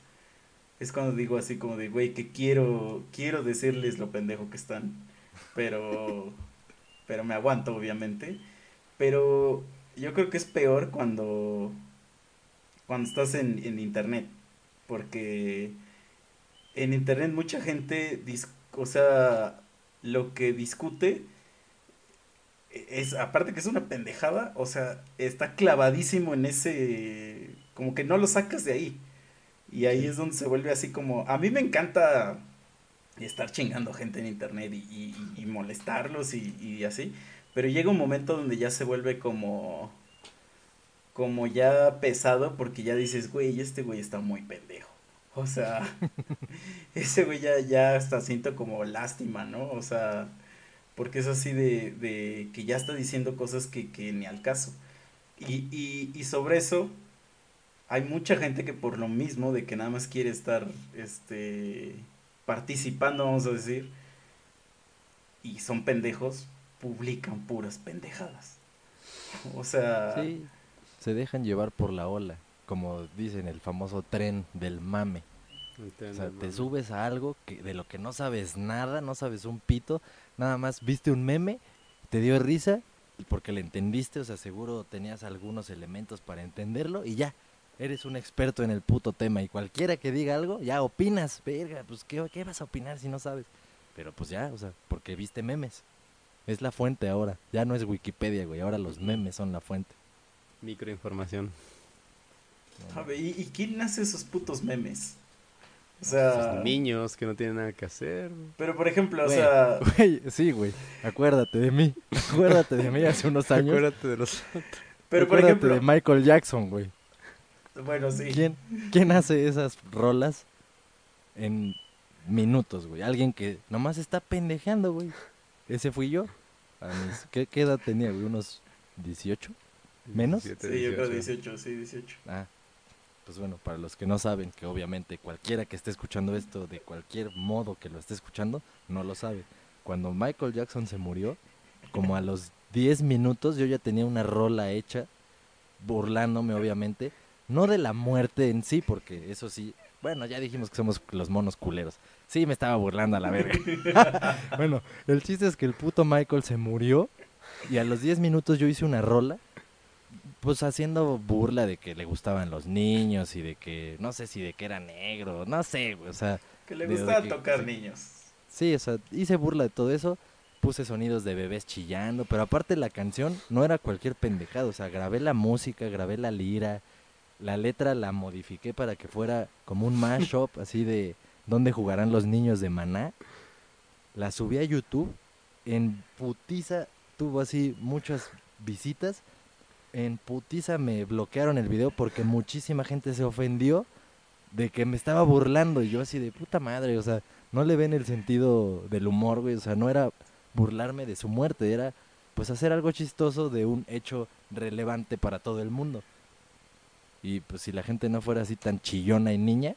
es cuando digo así como de, güey, que quiero, quiero decirles lo pendejo que están, pero, pero me aguanto obviamente, pero yo creo que es peor cuando, cuando estás en, en internet, porque en internet mucha gente, dis- o sea, lo que discute es aparte que es una pendejada, o sea, está clavadísimo en ese como que no lo sacas de ahí. Y ahí es donde se vuelve así como a mí me encanta estar chingando gente en internet y, y- y molestarlos y, y así, pero llega un momento donde ya se vuelve como como ya pesado porque ya dices, güey, este güey está muy pendejo. O sea, ese güey ya, ya hasta siento como lástima, ¿no? O sea, porque es así de, de que ya está diciendo cosas que, que ni al caso. Y, y, y sobre eso, hay mucha gente que por lo mismo de que nada más quiere estar este participando, vamos a decir, y son pendejos, publican puras pendejadas. O sea,
Sí, se dejan llevar por la ola, como dicen el famoso tren del mame. O sea, te subes a algo que, de lo que no sabes nada, no sabes un pito, nada más viste un meme, te dio risa porque le entendiste, o sea, seguro tenías algunos elementos para entenderlo y ya, eres un experto en el puto tema y cualquiera que diga algo, ya opinas, verga, pues ¿qué, qué vas a opinar si no sabes? Pero pues ya, o sea, porque viste memes. Es la fuente ahora, ya no es Wikipedia, güey, ahora los memes son la fuente.
Microinformación.
A ver, ¿y, y quién hace esos putos memes? O
Esos
sea,
niños que no tienen nada que hacer.
pero por ejemplo, o sea,
Güey, sí, güey. Acuérdate de mí. Acuérdate de mí hace unos años.
Acuérdate de los...
pero por
Acuérdate
ejemplo,
de Michael Jackson, güey.
bueno, sí.
¿Quién, ¿Quién hace esas rolas en minutos, güey? Alguien que nomás está pendejeando, güey. Ese fui yo. A mis- ¿qué, qué edad tenía, güey? ¿Unos 18? ¿Menos?
17,
Sí, yo creo
18.
18, sí, 18.
Ah, pues bueno, para los que no saben, que obviamente cualquiera que esté escuchando esto, de cualquier modo que lo esté escuchando, no lo sabe. Cuando Michael Jackson se murió, como a los 10 minutos yo ya tenía una rola hecha, burlándome obviamente, no de la muerte en sí, porque eso sí, bueno, ya dijimos que somos los monos culeros. Sí, me estaba burlando a la verga. bueno, el chiste es que el puto Michael se murió y a los 10 minutos yo hice una rola pues haciendo burla de que le gustaban los niños y de que, no sé si de que era negro, no sé, güey, o sea,
Que le
de- de
gustaba
que-
tocar
sí.
niños.
Sí, o sea, hice burla de todo eso, puse sonidos de bebés chillando, pero aparte la canción no era cualquier pendejado, o sea, grabé la música, grabé la lira, la letra la modifiqué para que fuera como un mashup así de dónde jugarán los niños de Maná. La subí a YouTube, en putiza tuvo así muchas visitas, en putiza me bloquearon el video porque muchísima gente se ofendió de que me estaba burlando y yo así de puta madre, o sea, no le ven el sentido del humor, güey, o sea, no era burlarme de su muerte, era pues hacer algo chistoso de un hecho relevante para todo el mundo. Y pues si la gente no fuera así tan chillona y niña,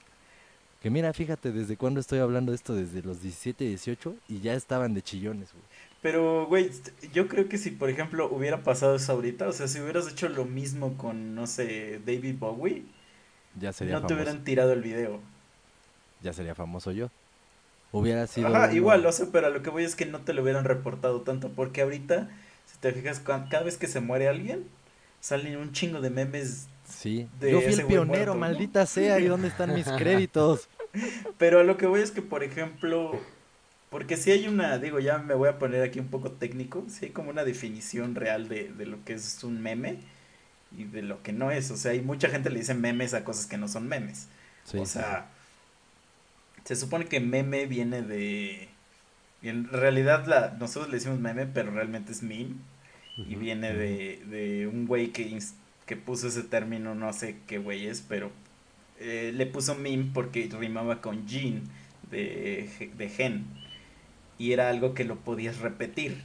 que mira, fíjate, desde cuándo estoy hablando de esto, desde los 17, 18, y ya estaban de chillones, güey.
Pero, güey, yo creo que si, por ejemplo, hubiera pasado eso ahorita, o sea, si hubieras hecho lo mismo con, no sé, David Bowie,
ya sería
no
famoso.
te hubieran tirado el video.
Ya sería famoso yo. Hubiera sido...
Ajá,
uno-
igual, o sea, pero a lo que voy es que no te lo hubieran reportado tanto, porque ahorita, si te fijas, cada vez que se muere alguien, salen un chingo de memes,
Sí, yo fui el pionero, maldita sea, ¿y dónde están mis créditos?
pero a lo que voy es que, por ejemplo, porque si hay una, digo, ya me voy a poner aquí un poco técnico, si hay como una definición real de, de lo que es un meme y de lo que no es, o sea, hay mucha gente le dice memes a cosas que no son memes.
Sí,
o
sí,
sea, se supone que meme viene de... y En realidad la, nosotros le decimos meme, pero realmente es meme. Y viene de, de un güey que, que puso ese término, no sé qué güey es, pero eh, le puso meme porque rimaba con gene de, de gen. Y era algo que lo podías repetir.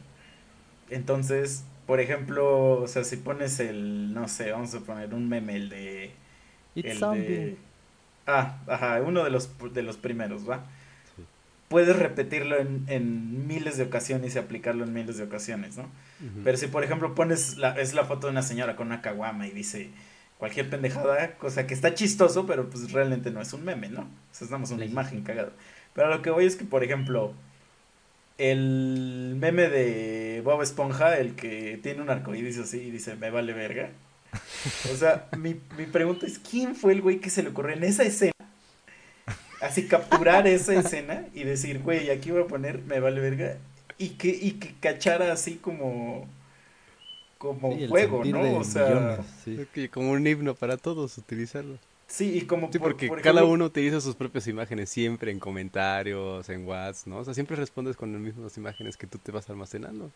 Entonces, por ejemplo, o sea, si pones el, no sé, vamos a poner un meme, el de...
It's
el de- Ah, ajá, uno de los, de los primeros, ¿va? Puedes repetirlo en, en miles de ocasiones y aplicarlo en miles de ocasiones, ¿no? Pero si por ejemplo pones la, es la foto de una señora con una caguama y dice cualquier pendejada, cosa que está chistoso, pero pues realmente no es un meme, ¿no? O sea, es nada más una
Sí,
imagen cagada. Pero lo que voy es que, por ejemplo, el meme de Bob Esponja, el que tiene un arcoíris así y dice, me vale verga. O sea, mi, mi pregunta es, ¿quién fue el güey que se le ocurrió en esa escena? Así capturar esa escena y decir, güey, aquí voy a poner, me vale verga. Y que, y que cachara así como, como
Sí,
juego, ¿no? O sea,
millones, sí.
Es que como un himno para todos utilizarlo.
sí, y como
Sí,
por-
porque
por
cada
ejemplo-
uno utiliza sus propias imágenes siempre en comentarios, en WhatsApp, ¿no? O sea, siempre respondes con las mismas imágenes que tú te vas almacenando.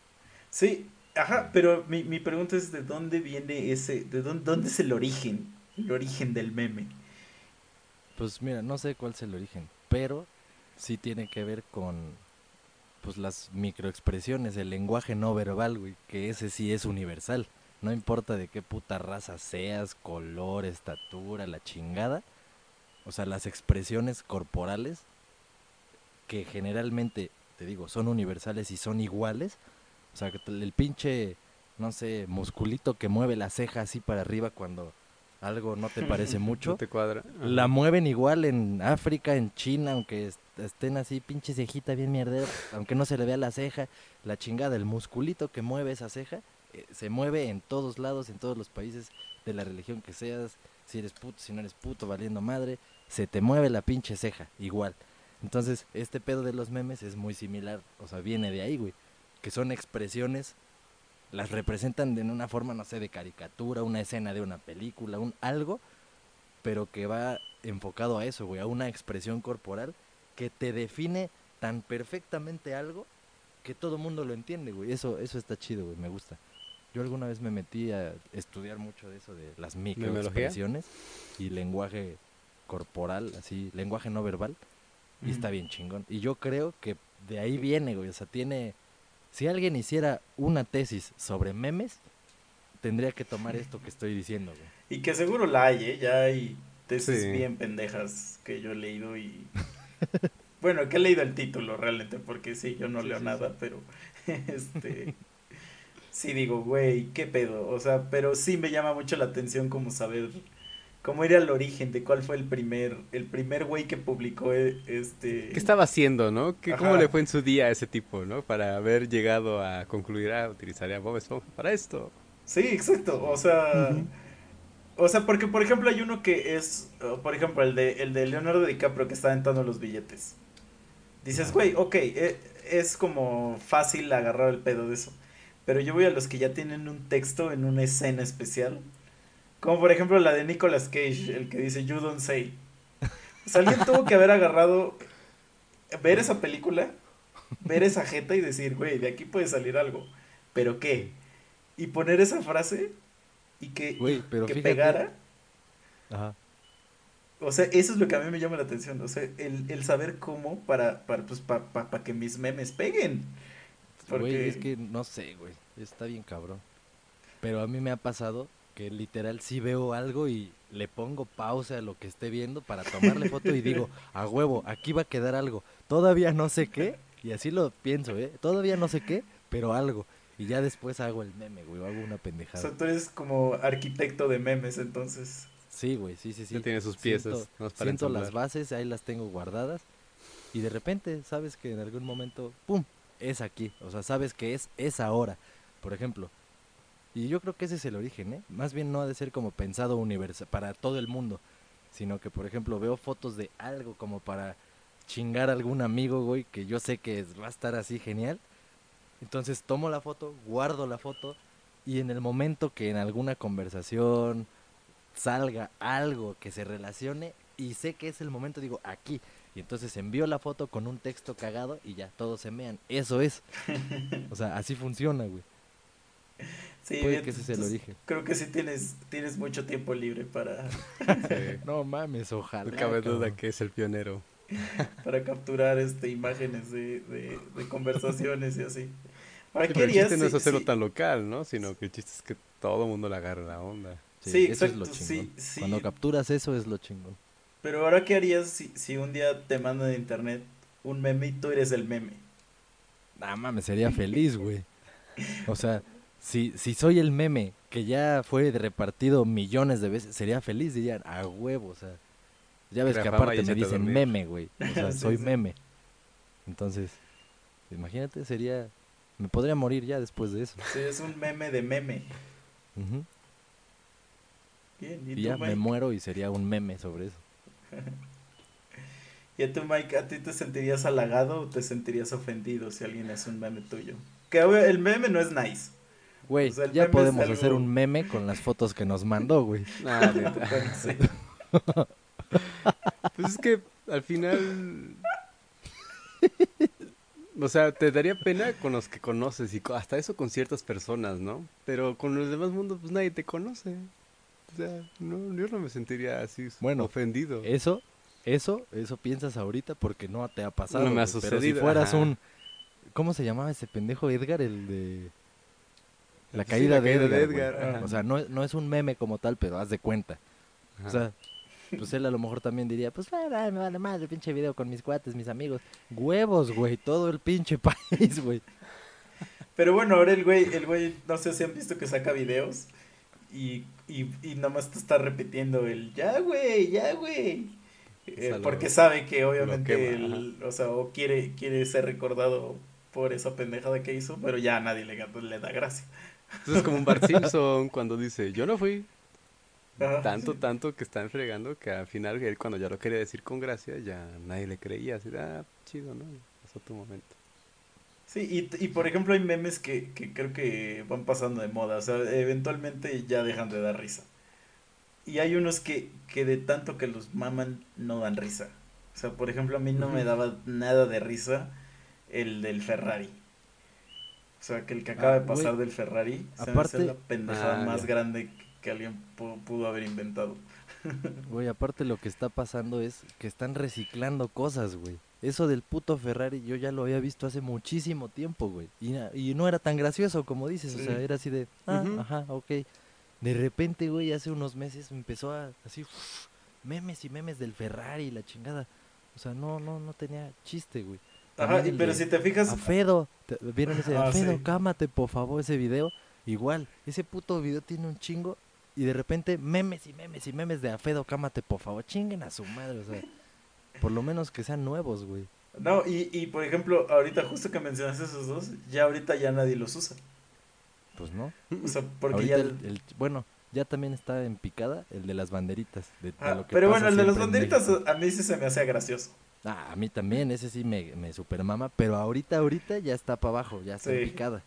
Sí, ajá, pero mi, mi pregunta es de dónde viene ese, de dónde, dónde es el origen, el origen del meme.
Pues mira, no sé cuál es el origen, pero sí tiene que ver con pues las microexpresiones, el lenguaje no verbal, güey, que ese sí es universal. No importa de qué puta raza seas, color, estatura, la chingada. O sea, las expresiones corporales que generalmente, te digo, son universales y son iguales. O sea, el pinche, no sé, musculito que mueve la ceja así para arriba cuando algo no te parece mucho.
¿No te cuadra? Ajá.
La mueven igual en África, en China, aunque est- estén así, pinche cejita bien mierdera, aunque no se le vea la ceja, la chingada, el musculito que mueve esa ceja, eh, se mueve en todos lados, en todos los países, de la religión que seas, si eres puto, si no eres puto, valiendo madre, se te mueve la pinche ceja, igual. Entonces, este pedo de los memes es muy similar, o sea, viene de ahí, güey, que son expresiones, las representan de una forma, no sé, de caricatura, una escena de una película, un algo, pero que va enfocado a eso, güey, a una expresión corporal que te define tan perfectamente algo que todo mundo lo entiende, güey. Eso, eso está chido, güey, me gusta. Yo alguna vez me metí a estudiar mucho de eso de las microexpresiones y lenguaje corporal, así, lenguaje no verbal, y está bien chingón. Y yo creo que de ahí viene, güey, o sea, tiene... Si alguien hiciera una tesis sobre memes, tendría que tomar esto que estoy diciendo, güey.
Y que seguro la hay, ¿eh? Ya hay tesis
Sí.
bien pendejas que yo he leído y... bueno, que he leído el título realmente, porque sí, yo no
Sí,
leo
sí,
nada, pero... este... Sí digo, güey, qué pedo. O sea, pero sí me llama mucho la atención como saber... Cómo ir al origen de cuál fue el primer... El primer güey que publicó eh, este...
¿Qué estaba haciendo, no? ¿Qué, ¿Cómo le fue en su día a ese tipo, no? Para haber llegado a concluir, ah, utilizaría Bob Esponja para esto.
Sí, exacto. O sea, o sea, porque por ejemplo hay uno que es, por ejemplo, el de el de Leonardo DiCaprio que está aventando los billetes. dices, güey, ok, eh, es como fácil agarrar el pedo de eso. Pero yo voy a los que ya tienen un texto en una escena especial. Como por ejemplo la de Nicolas Cage, el que dice You don't say. O sea, alguien tuvo que haber agarrado, ver esa película, ver esa jeta y decir, güey, de aquí puede salir algo. ¿Pero qué? Y poner esa frase y que,
Güey, pero
que
fíjate-
pegara.
Ajá.
O sea, eso es lo que a mí me llama la atención. O sea, el, el saber cómo para, para, pues, pa, pa- pa que mis memes peguen. Porque...
Güey, es que no sé, güey. Está bien cabrón. Pero a mí me ha pasado que literal sí veo algo y le pongo pausa a lo que esté viendo para tomarle foto y digo, a huevo, aquí va a quedar algo. Todavía no sé qué, y así lo pienso, ¿eh? Todavía no sé qué, pero algo. Y ya después hago el meme, güey, o hago una
O
pendejada.
sea, tú eres como arquitecto de memes, entonces.
Sí, güey, sí, sí, sí.
Ya tiene sus piezas,
Siento, siento las bases, ahí las tengo guardadas. Y de repente sabes que en algún momento, ¡pum! Es aquí. O sea, sabes que es, es ahora. Por ejemplo. Y yo creo que ese es el origen, ¿eh? Más bien no ha de ser como pensado universal para todo el mundo. Sino que, por ejemplo, veo fotos de algo como para chingar a algún amigo, güey, que yo sé que va a estar así genial. Entonces tomo la foto, guardo la foto y en el momento que en alguna conversación salga algo que se relacione y sé que es el momento, digo, aquí. Y entonces envío la foto con un texto cagado y ya, todos se mean. Eso es. O sea, así funciona, güey.
Sí,
Puede que ese es el origen.
Creo que sí tienes, tienes mucho tiempo libre para,
Sí.
No mames, ojalá.
No cabe duda que es el pionero.
para capturar este imágenes de, de, de conversaciones y así. Ahora,
Sí,
¿qué
pero el
harías
chiste no es hacerlo
si-
tan local, ¿no? Sino que el chiste es que todo el mundo le agarre la onda.
Sí,
Sí,
eso es lo
exacto,
chingón.
sí, sí.
Cuando capturas eso es lo chingón.
Pero ahora, ¿qué harías si, si un día te mandan de internet un meme y tú eres el meme?
Nah, mames, sería feliz, güey. O sea, si, si soy el meme que ya fue repartido millones de veces, sería feliz, dirían, a huevo, o sea. Ya ves que aparte me dicen meme, güey. O sea,
Sí,
soy
sí.
meme. Entonces, imagínate, sería... Me podría morir ya después de eso.
Sí, es un meme de meme.
Ujú.
Bien, ¿y,
Y
tú,
ya me muero y sería un meme sobre eso.
¿Y a tú, Mike, a ti te sentirías halagado o te sentirías ofendido si alguien hace un meme tuyo? Que el meme no es nice.
Güey,
O sea, el
ya podemos
algo-
hacer un meme con las fotos que nos mandó, güey.
Ah,
sí.
Pues es que al final. O sea, te daría pena con los que conoces y hasta eso con ciertas personas, ¿no? Pero con los demás mundos, pues nadie te conoce. O sea, no, yo no me sentiría así
Bueno,
ofendido.
Eso, eso, eso piensas ahorita porque no te ha pasado.
No me ha
güey, Pero si
sucedido,
fueras
ajá.
un... ¿Cómo se llamaba ese pendejo Edgar? El de... La
Sí,
caída,
la
de,
caída
Edgar,
de. Edgar.
O sea, no, es- no es un meme como tal, pero haz de cuenta.
Ajá.
O sea, pues él a lo mejor también diría, pues "Ah, ah, me vale el pinche video con mis cuates, mis amigos. Huevos, güey, todo el pinche país, güey.
Pero bueno, ahora el güey, el güey, no sé si han visto que saca videos y, y, y nada más te está repitiendo el ya, güey, ya, güey. Eh, porque sabe que obviamente,
quema,
el- o sea, o quiere, quiere ser recordado por esa pendejada que hizo, pero ya a nadie le, le da gracia.
Entonces es como un Bart Simpson cuando dice, yo no fui.
Ajá,
Tanto,
sí.
tanto que están fregando que al final él cuando ya lo quería decir con gracia, ya nadie le creía. Así, ah, chido, ¿no? Pasó tu momento.
Sí, y, y por ejemplo hay memes que, que creo que van pasando de moda, o sea, eventualmente ya dejan de dar risa. Y hay unos que, que de tanto que los maman no dan risa. O sea, por ejemplo, a mí no me daba nada de risa el del Ferrari. O sea, que el que acaba
Ah,
de pasar del Ferrari se me
Aparte-
hace la pendejada
Ah,
más
ya.
grande que alguien pu- pudo haber inventado.
Güey, aparte lo que está pasando es que están reciclando cosas, güey. Eso del puto Ferrari yo ya lo había visto hace muchísimo tiempo, güey. Y, y no era tan gracioso como dices, o sea, era así de, ah, ajá, ok. De repente, güey, hace unos meses empezó a, así, memes y memes del Ferrari y la chingada. O sea, no, no, no tenía chiste, güey.
Ajá, y, pero si te fijas,
Afedo, ¿te- ¿vieron ese?
Ah,
Afedo,
sí.
cámate, por favor, ese video. Igual, ese puto video tiene un chingo y de repente memes y memes y memes de Afedo, cámate, por favor, chinguen a su madre, o sea, por lo menos que sean nuevos, güey.
no, y, y por ejemplo, ahorita justo que mencionaste esos dos, ya ahorita ya nadie los usa.
Pues no.
O sea, porque
Ahorita
ya...
el- el- bueno, ya también está en picada el de las banderitas. de- de
Ah,
lo que
pero bueno, el de las banderitas a mí sí se me hace gracioso.
Ah, a mí también, ese sí me, me supermama, pero ahorita, ahorita ya está para abajo, ya está
Sí.
picada.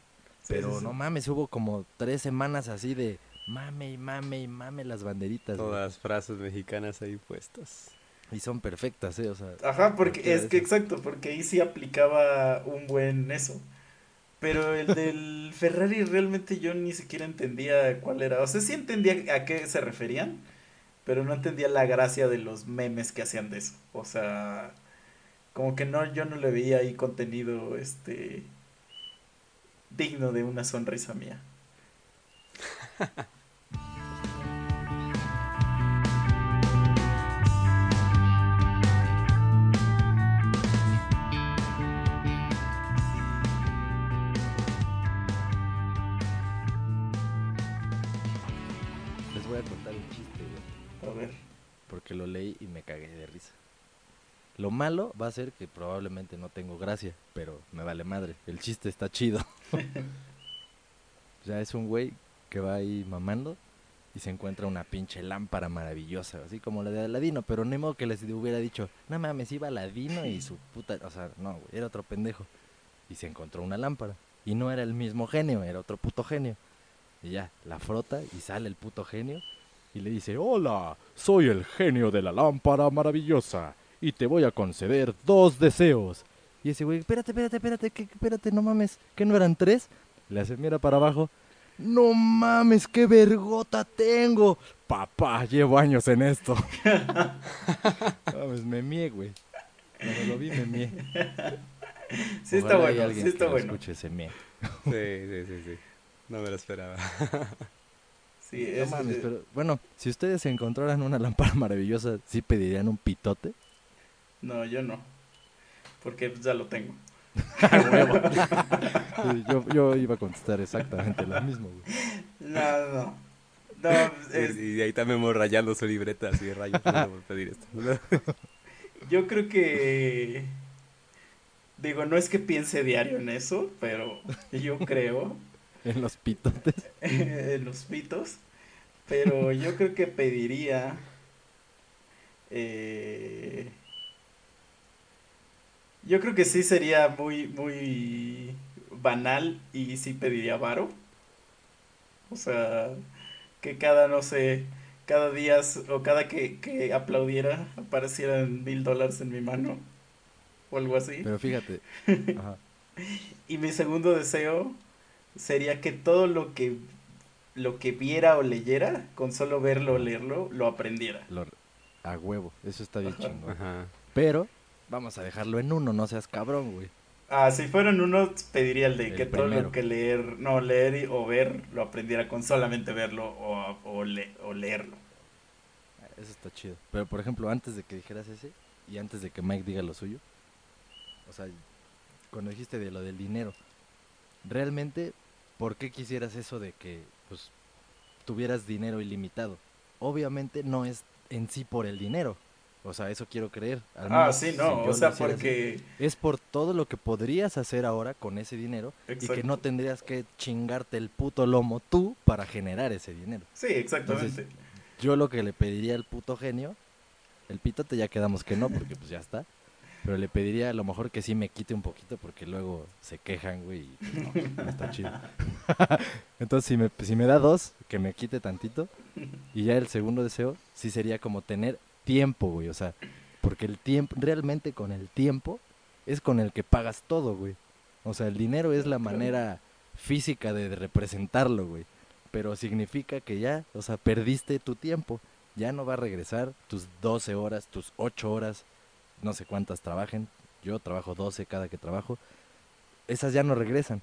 Pero
sí, sí.
no mames, hubo como tres semanas así de mame y mame y mame las banderitas. güey.
Todas las frases mexicanas ahí puestas.
Y son perfectas, ¿eh? O sea,
Ajá, porque es que exacto, porque ahí sí aplicaba un buen eso. Pero el del Ferrari realmente yo ni siquiera entendía cuál era. O sea, sí entendía a qué se referían, pero no entendía la gracia de los memes que hacían de eso. O sea, como que no, yo no le veía ahí contenido, este, digno de una sonrisa mía.
les voy a contar un chiste, güey.
A ver.
Porque lo leí y me cagué de risa. Lo malo va a ser que probablemente no tengo gracia, pero me vale madre. El chiste está chido. ya es un güey que va ahí mamando y se encuentra una pinche lámpara maravillosa, así como la de Aladino, pero no modo que les hubiera dicho, no mames, iba Aladino y su puta, o sea, no, era otro pendejo. Y se encontró una lámpara. Y no era el mismo genio, era otro puto genio. Y ya, la frota y sale el puto genio y le dice, hola, soy el genio de la lámpara maravillosa y te voy a conceder dos deseos. Y ese güey, espérate, espérate, espérate, que, espérate, no mames, ¿que no eran tres? Le hace, mira para abajo, no mames, qué vergota tengo. Papá, llevo años en esto. mames, me mié, güey. Cuando lo vi, me mié.
Sí está
Ojalá
bueno,
alguien
sí está bueno.
escuche ese mie.
Sí, sí, sí, sí. No me lo esperaba.
Sí,
No
es,
mames, pero bueno, si ustedes encontraran una lámpara maravillosa, ¿sí pedirían un pitote?
No, yo no. Porque ya lo tengo.
Sí, yo, yo iba a contestar exactamente lo mismo, güey.
No, no. No, es-
Y, y ahí también hemos rayando su libreta así de rayos no pedir esto.
yo creo que... Digo, no es que piense diario en eso, pero yo creo
En los pitotes.
en los pitos. Pero yo creo que pediría... eh, yo creo que sí sería muy, muy banal y sí pediría varo. O sea, que cada, no sé, cada día o cada que, que aplaudiera aparecieran mil dólares en mi mano o algo así.
Pero fíjate. Ajá.
Y mi segundo deseo sería que todo lo que lo que viera o leyera, con solo verlo o leerlo, lo aprendiera.
Lo- a huevo. Eso está bien
Ajá.
chingón.
Ajá.
Pero vamos a dejarlo en uno, no seas cabrón, güey.
Ah, si fueran uno, pediría el de
El
que todo lo que leer, no, leer y- o ver, lo aprendiera con solamente verlo o, o, le- o leerlo.
Eso está chido. Pero por ejemplo, antes de que dijeras ese y antes de que Mike diga lo suyo, o sea, cuando dijiste de lo del dinero, realmente, ¿por qué quisieras eso de que pues tuvieras dinero ilimitado? Obviamente no es en sí por el dinero. O sea, eso quiero creer. al
Ah, sí, no, o sea,
así.
porque...
es por todo lo que podrías hacer ahora con ese dinero y que
Exacto.
no tendrías que chingarte el puto lomo tú para generar ese dinero.
Sí, exactamente.
Yo lo que le pediría al puto genio, el pitote ya quedamos que no, porque pues ya está. Pero le pediría a lo mejor que sí me quite un poquito, porque luego se quejan, güey, y pues, no, no está chido. Entonces, si me, si me da dos, que me quite tantito. Y ya el segundo deseo, sí sería como tener tiempo, güey. O sea, porque el tiempo, realmente con el tiempo, es con el que pagas todo, güey. O sea, el dinero es la manera física de, representarlo, güey. Pero significa que ya, o sea, perdiste tu tiempo. Ya no va a regresar tus 12 horas, tus 8 horas, no sé cuántas trabajen. Yo trabajo 12 cada que trabajo. Esas ya no regresan.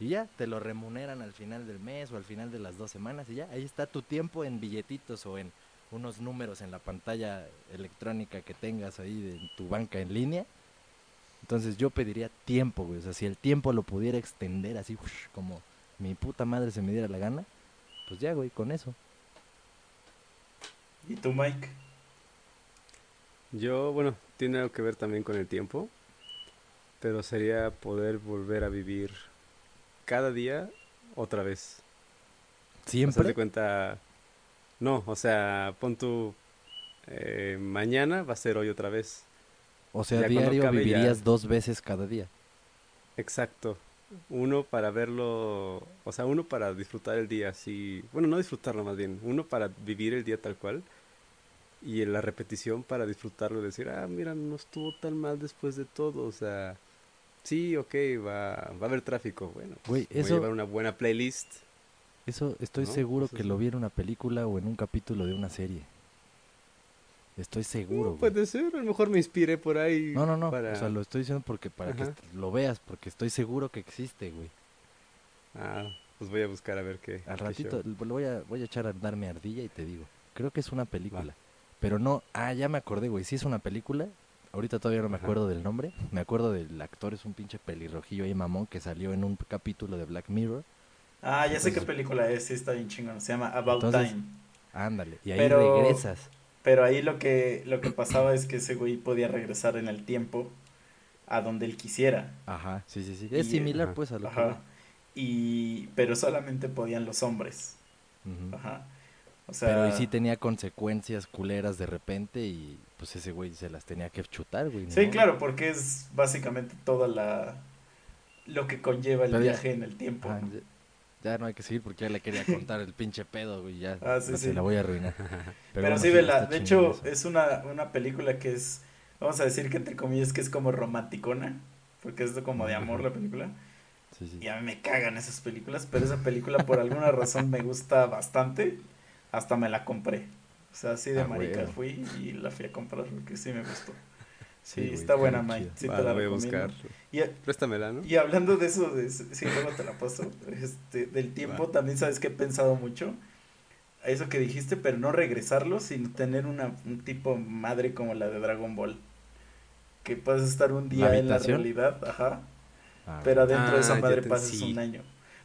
Y ya, te lo remuneran al final del mes o al final de las dos semanas y ya, ahí está tu tiempo en billetitos o en unos números en la pantalla electrónica que tengas ahí de en tu banca en línea. Entonces yo pediría tiempo, güey. O sea, si el tiempo lo pudiera extender así, ush, como mi puta madre se me diera la gana, pues ya, güey, con eso.
¿Y tú, Mike?
Yo, bueno, tiene algo que ver también con el tiempo, pero sería poder volver a vivir cada día otra vez. O sea,
Siempre.
de cuenta, no, o sea, pon tu, eh, mañana va a ser hoy otra vez.
O sea,
Ya
diario
acabe ya-
vivirías dos veces cada día.
Exacto. Uno para verlo, o sea, uno para disfrutar el día así, bueno, no disfrutarlo más bien, uno para vivir el día tal cual y en la repetición para disfrutarlo, decir, ah, mira, no estuvo tan mal después de todo, o sea, sí, ok, va, va a haber tráfico, bueno,
Güey,
voy a llevar una buena playlist.
Eso estoy
¿No?
seguro
Eso
que
sí.
lo vi en una película o en un capítulo de una serie. Estoy seguro.
No, puede ser, a lo mejor me inspiré por ahí
No, no, no.
para...
O sea, lo estoy diciendo porque para que
Ajá.
lo veas, porque estoy seguro que existe, güey.
Ah, pues voy a buscar a ver qué.
Al
qué
ratito
show.
lo voy a, voy a echar a andar mi ardilla y te digo. Creo que es una película. Pero no, ah, ya me acordé, güey. Sí es una película. Ahorita todavía no me
Ajá.
acuerdo del nombre. Me acuerdo del actor, es un pinche pelirrojillo ahí mamón que salió en un capítulo de Black Mirror.
Ah, ya sé qué película es, sí está bien chingón. Se llama About
Entonces-
Time.
Ándale. Y ahí
Pero-
regresas.
Pero ahí lo que, lo que pasaba es que ese güey podía regresar en el tiempo a donde él quisiera.
Ajá, sí, sí, sí. Es
Y-
similar,
Ajá.
pues, a lo que
Ajá. Y, pero solamente podían los hombres.
Ujú.
Ajá. O sea,
Pero y sí tenía consecuencias culeras de repente y pues ese güey se las tenía que chutar, güey.
Sí,
¿no?
claro, porque es básicamente toda la lo que conlleva el
Pero ya-
viaje en el tiempo.
Ah,
¿no?
Ya, no hay que seguir porque ya le quería contar el pinche pedo, güey. Ya
Ah, sí,
no se la voy a arruinar.
Pero,
bueno,
sí, vela. De hecho,
eso.
es una, una película que es, vamos a decir que entre comillas que es como romanticona, porque es como de amor la película.
Sí, sí.
Y a mí me cagan esas películas, pero esa película por alguna razón me gusta bastante, hasta me la compré. O sea, así de
Ah,
marica fui y la fui a comprar porque sí me gustó.
Sí,
está buena, Mike. Sí te la
voy a
recomiendo.
buscar.
Y,
Préstamela, ¿no?
y hablando de eso, de, sí, luego te la paso, este, del tiempo, también sabes que he pensado mucho. A eso que dijiste, pero no regresarlo, sino tener una, un tipo madre como la de Dragon Ball. Que puedes estar un día en la realidad, ajá,
Ah,
pero adentro de esa
Ah,
madre
te-
pasas
sí.
un año.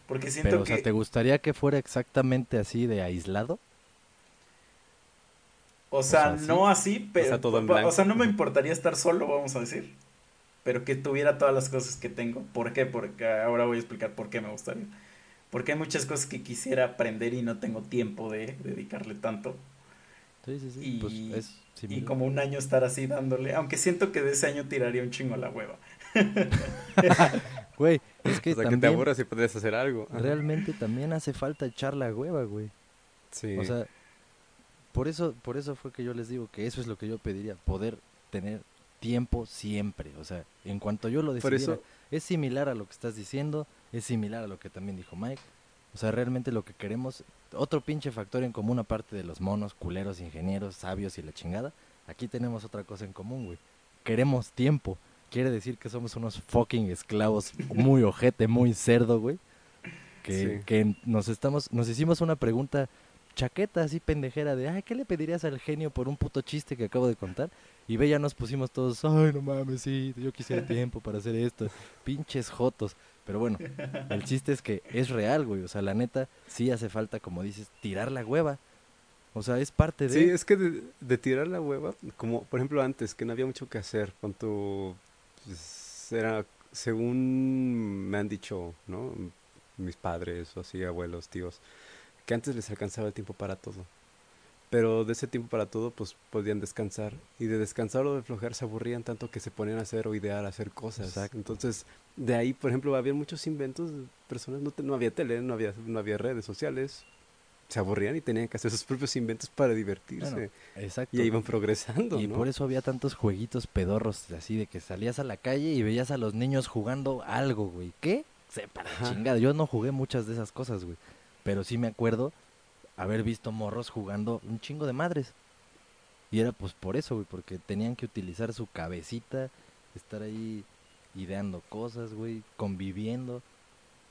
Porque siento
pero, o
que...
sea, ¿te gustaría que fuera exactamente así de aislado?
O sea,
sea, sí.
no así, pero.
sea, todo en
o sea, no me importaría estar solo, vamos a decir. Pero que tuviera todas las cosas que tengo. ¿Por qué? Porque ahora voy a explicar por qué me gustaría. Porque hay muchas cosas que quisiera aprender y no tengo tiempo de dedicarle tanto.
Sí, sí, sí.
Y-
Pues es
Y
similar.
como un año estar así dándole. Aunque siento que de ese año tiraría un chingo a la hueva.
Güey, es que
o sea, que te
también
aburras y podrías hacer algo.
Realmente también hace falta echar la hueva, güey.
Sí.
O sea, por eso, por eso fue que yo les digo que eso es lo que yo pediría, poder tener tiempo siempre. O sea, en cuanto yo lo decidiera,
eso-
es similar a lo que estás diciendo, es similar a lo que también dijo Mike. O sea, realmente lo que queremos, otro pinche factor en común aparte de los monos, culeros, ingenieros, sabios y la chingada, aquí tenemos otra cosa en común, güey. Queremos tiempo. Quiere decir que somos unos fucking esclavos muy ojete, muy cerdo, güey. Que,
Sí.
que nos estamos, nos hicimos una pregunta chaqueta así pendejera de, ay, ¿qué le pedirías al genio por un puto chiste que acabo de contar? Y ve, ya nos pusimos todos, ay, no mames, sí, yo quisiera tiempo para hacer esto. Pinches jotos. Pero bueno, el chiste es que es real, güey. O sea, la neta, sí hace falta, como dices, tirar la hueva. O sea, es parte de...
Sí, es que de, tirar la hueva, como por ejemplo antes, que no había mucho que hacer, con tu... pues, era, según me han dicho, ¿no? Mis padres o así, abuelos, tíos, que antes les alcanzaba el tiempo para todo. Pero de ese tiempo para todo, pues podían descansar. Y de descansar o de flojear se aburrían tanto que se ponían a hacer o idear, a hacer cosas.
Exacto.
Entonces, de ahí, por ejemplo, había muchos inventos de personas, no, te- no había tele, no había, no había redes sociales. Se aburrían y tenían que hacer sus propios inventos para divertirse.
Bueno, exacto.
y iban progresando,
Y
¿no?
por eso había tantos jueguitos pedorros, así de que salías a la calle y veías a los niños jugando algo, güey. ¿Qué? Sepa la chingada. Yo no jugué muchas de esas cosas, güey. Pero sí me acuerdo haber visto morros jugando un chingo de madres. Y era pues por eso, güey, porque tenían que utilizar su cabecita, estar ahí ideando cosas, güey, conviviendo.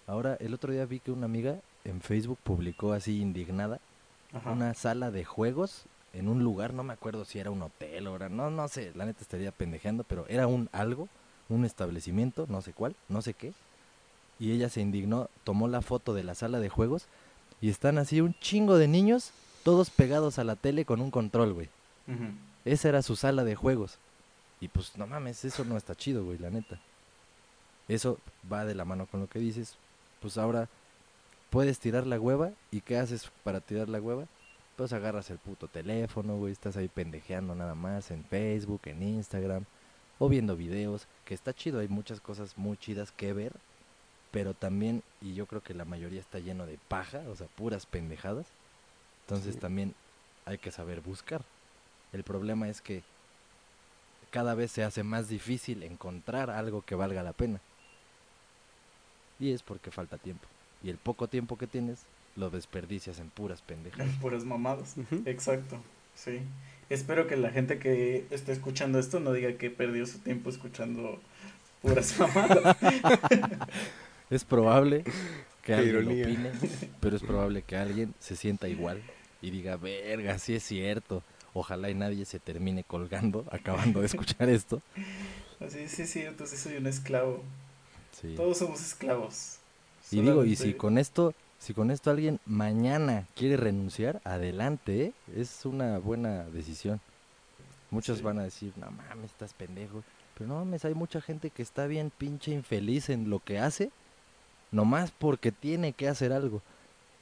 Ahora, el otro día vi que una amiga en Facebook publicó así indignada
Ajá.
una sala de juegos en un lugar, no me acuerdo si era un hotel o era, no, no sé, la neta estaría pendejeando, pero era un algo, un establecimiento, no sé cuál, no sé qué. Y ella se indignó, tomó la foto de la sala de juegos y están así un chingo de niños, todos pegados a la tele con un control, güey. Esa era su sala de juegos. Y pues no mames, eso no está chido, güey, la neta. Eso va de la mano con lo que dices. Pues ahora puedes tirar la hueva y ¿qué haces para tirar la hueva? Pues agarras el puto teléfono, güey, estás ahí pendejeando nada más en Facebook, en Instagram. o viendo videos, que está chido, hay muchas cosas muy chidas que ver, pero también, y yo creo que la mayoría está lleno de paja, o sea, puras pendejadas, entonces
Sí.
también hay que saber buscar. El problema es que cada vez se hace más difícil encontrar algo que valga la pena. Y es porque falta tiempo. Y el poco tiempo que tienes lo desperdicias en puras pendejadas.
Puras mamadas. Exacto, sí. Espero que la gente que esté escuchando esto no diga que perdió su tiempo escuchando puras mamadas.
Es probable que
Qué
alguien
ironía.
opine, pero es probable que alguien se sienta igual y diga, verga, sí es cierto. Ojalá y nadie se termine colgando acabando de escuchar esto.
Así, sí, es cierto, sí soy un esclavo.
Sí.
Todos somos esclavos.
Y digo, y si con esto, si con esto alguien mañana quiere renunciar, adelante, ¿eh? es una buena decisión. Muchos
Sí.
van a decir, no mames, estás pendejo. Pero no mames, hay mucha gente que está bien pinche infeliz en lo que hace, nomás porque tiene que hacer algo.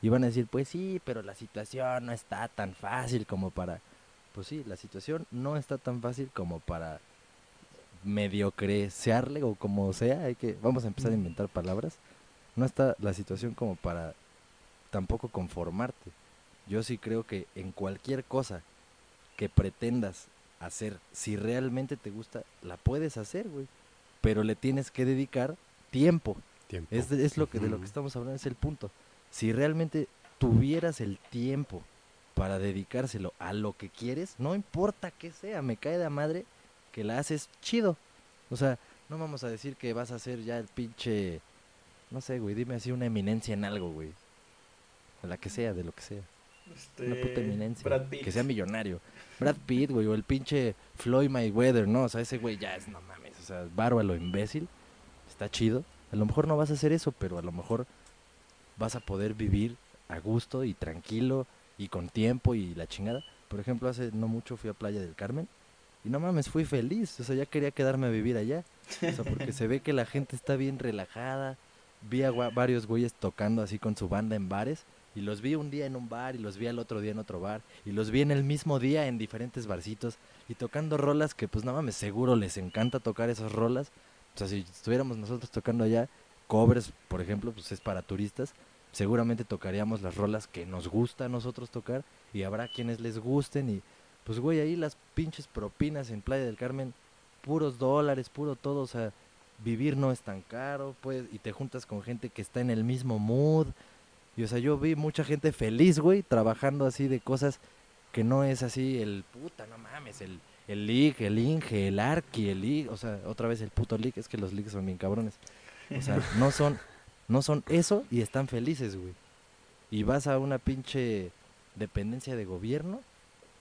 Y van a decir, pues sí, pero la situación no está tan fácil como para... Pues sí, la situación no está tan fácil como para mediocresearle o como sea, hay que vamos a empezar a inventar palabras. No está la situación como para tampoco conformarte. Yo sí creo que en cualquier cosa que pretendas hacer, si realmente te gusta, la puedes hacer, güey. Pero le tienes que dedicar tiempo.
Tiempo.
Es, de- es lo que de lo que estamos hablando, es el punto. Si realmente tuvieras el tiempo para dedicárselo a lo que quieres, no importa qué sea, me cae de madre que la haces chido. O sea, no vamos a decir que vas a ser ya el pinche, no sé, güey, dime así una eminencia en algo, güey. De la que sea, de lo que sea.
Este,
Una puta eminencia.
Brad Pitt.
Que sea millonario. Brad Pitt, güey, o el pinche Floyd Mayweather, ¿no? O sea, ese güey ya es, no mames, o sea, bárbaro, imbécil. Está chido. A lo mejor no vas a hacer eso, pero a lo mejor vas a poder vivir a gusto y tranquilo y con tiempo y la chingada. Por ejemplo, hace no mucho fui a Playa del Carmen y no mames, fui feliz. O sea, ya quería quedarme a vivir allá. O sea, porque se ve que la gente está bien relajada. Vi a varios güeyes tocando así con su banda en bares. Y los vi un día en un bar y los vi al otro día en otro bar. Y los vi en el mismo día en diferentes barcitos. Y tocando rolas que pues no mames, seguro les encanta tocar esas rolas. O sea, si estuviéramos nosotros tocando allá, covers, por ejemplo, pues es para turistas. Seguramente tocaríamos las rolas que nos gusta a nosotros tocar. Y habrá quienes les gusten. Y pues güey, ahí las pinches propinas en Playa del Carmen, puros dólares, puro todo. O sea, vivir no es tan caro, pues, y te juntas con gente que está en el mismo mood. Y o sea, yo vi mucha gente feliz, güey, trabajando así de cosas que no es así el puta, no mames, el, el league, el Inge, el Arki, el league, o sea, otra vez el puto league, es que los leagues son bien cabrones. O sea, no son, no son eso y están felices, güey. Y vas a una pinche dependencia de gobierno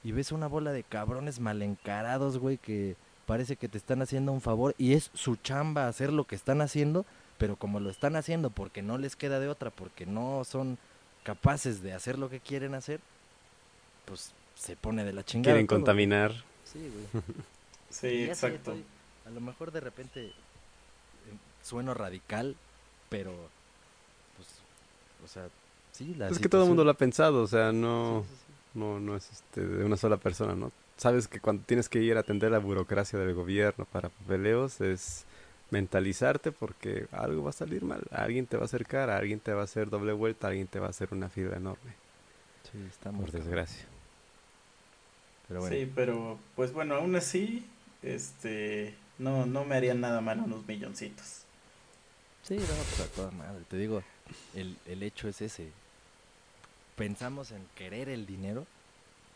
y ves una bola de cabrones mal encarados, güey, que parece que te están haciendo un favor y es su chamba hacer lo que están haciendo, pero como lo están haciendo porque no les queda de otra, porque no son capaces de hacer lo que quieren hacer, pues se pone de la chingada.
Quieren
todo,
contaminar.
Sí, güey.
Sí,
Y
exacto.
estoy- a lo mejor de repente eh, sueno radical, pero pues, o sea, sí, la
Es que todo el mundo lo ha pensado, o sea, no,
Sí, sí, sí.
no, no es este, de una sola persona, ¿no? Sabes que cuando tienes que ir a atender la burocracia del gobierno para papeleos es mentalizarte porque algo va a salir mal. Alguien te va a acercar, alguien te va a hacer doble vuelta, alguien te va a hacer una fila enorme.
Sí, está muy
Por desgracia.
Pero bueno,
Sí, pero pues bueno, aún así, este, no, no me harían nada mal unos milloncitos.
Sí, no, pues a toda madre. Te digo, el, el hecho es ese. Pensamos en querer el dinero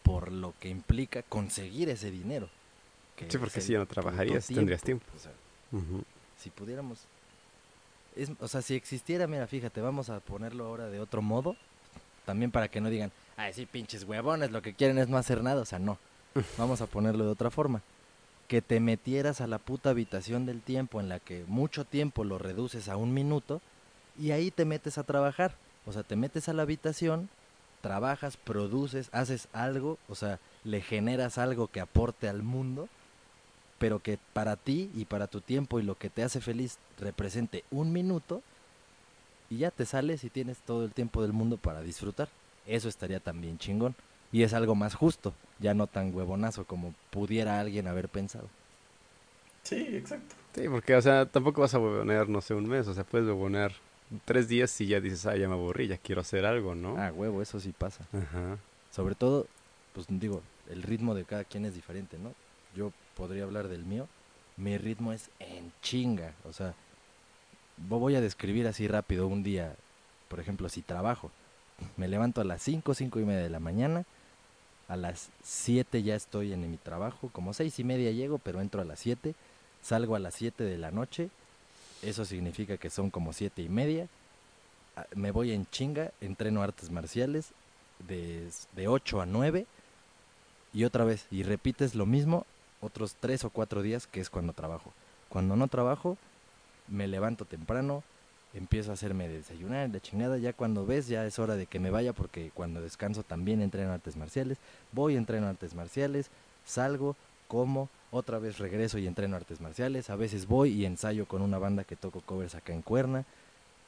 por lo que implica conseguir ese dinero. que
Sí, porque si ya no trabajarías, tendrías tiempo.
O sea, si pudiéramos... Es, o sea, si existiera, mira, fíjate, vamos a ponerlo ahora de otro modo. También para que no digan, ay, sí, pinches huevones, lo que quieren es no hacer nada. O sea, no. Vamos a ponerlo de otra forma. Que te metieras a la puta habitación del tiempo en la que mucho tiempo lo reduces a un minuto y ahí te metes a trabajar. O sea, te metes a la habitación, trabajas, produces, haces algo, o sea, le generas algo que aporte al mundo, pero que para ti y para tu tiempo y lo que te hace feliz represente un minuto y ya te sales y tienes todo el tiempo del mundo para disfrutar. Eso estaría también chingón. Y es algo más justo, ya no tan huevonazo como pudiera alguien haber pensado.
Sí, exacto.
Sí, porque, o sea, tampoco vas a huevonear, no sé, un mes. O sea, puedes huevonear tres días y ya dices, ah, ya me aburrí, ya quiero hacer algo, ¿no?
Ah, huevo, eso sí pasa.
Ajá.
Sobre todo, pues digo, el ritmo de cada quien es diferente, ¿no? Yo podría hablar del mío. Mi ritmo es en chinga. O sea, vo- voy a describir así rápido un día. Por ejemplo, si trabajo, me levanto a las 5, 5 y media de la mañana. A las 7 ya estoy en mi trabajo. Como seis y media llego, pero entro a las 7. Salgo a las 7 de la noche. Eso significa que son como siete y media. Me voy en chinga, entreno artes marciales de, de 8 a 9 y otra vez, y repites lo mismo otros 3 o 4 días que es cuando trabajo. Cuando no trabajo, me levanto temprano, empiezo a hacerme desayunar, de chingada, ya cuando ves ya es hora de que me vaya porque cuando descanso también entreno artes marciales, voy, entreno artes marciales, salgo, como, otra vez regreso y entreno artes marciales, a veces voy y ensayo con una banda que toco covers acá en Cuerna,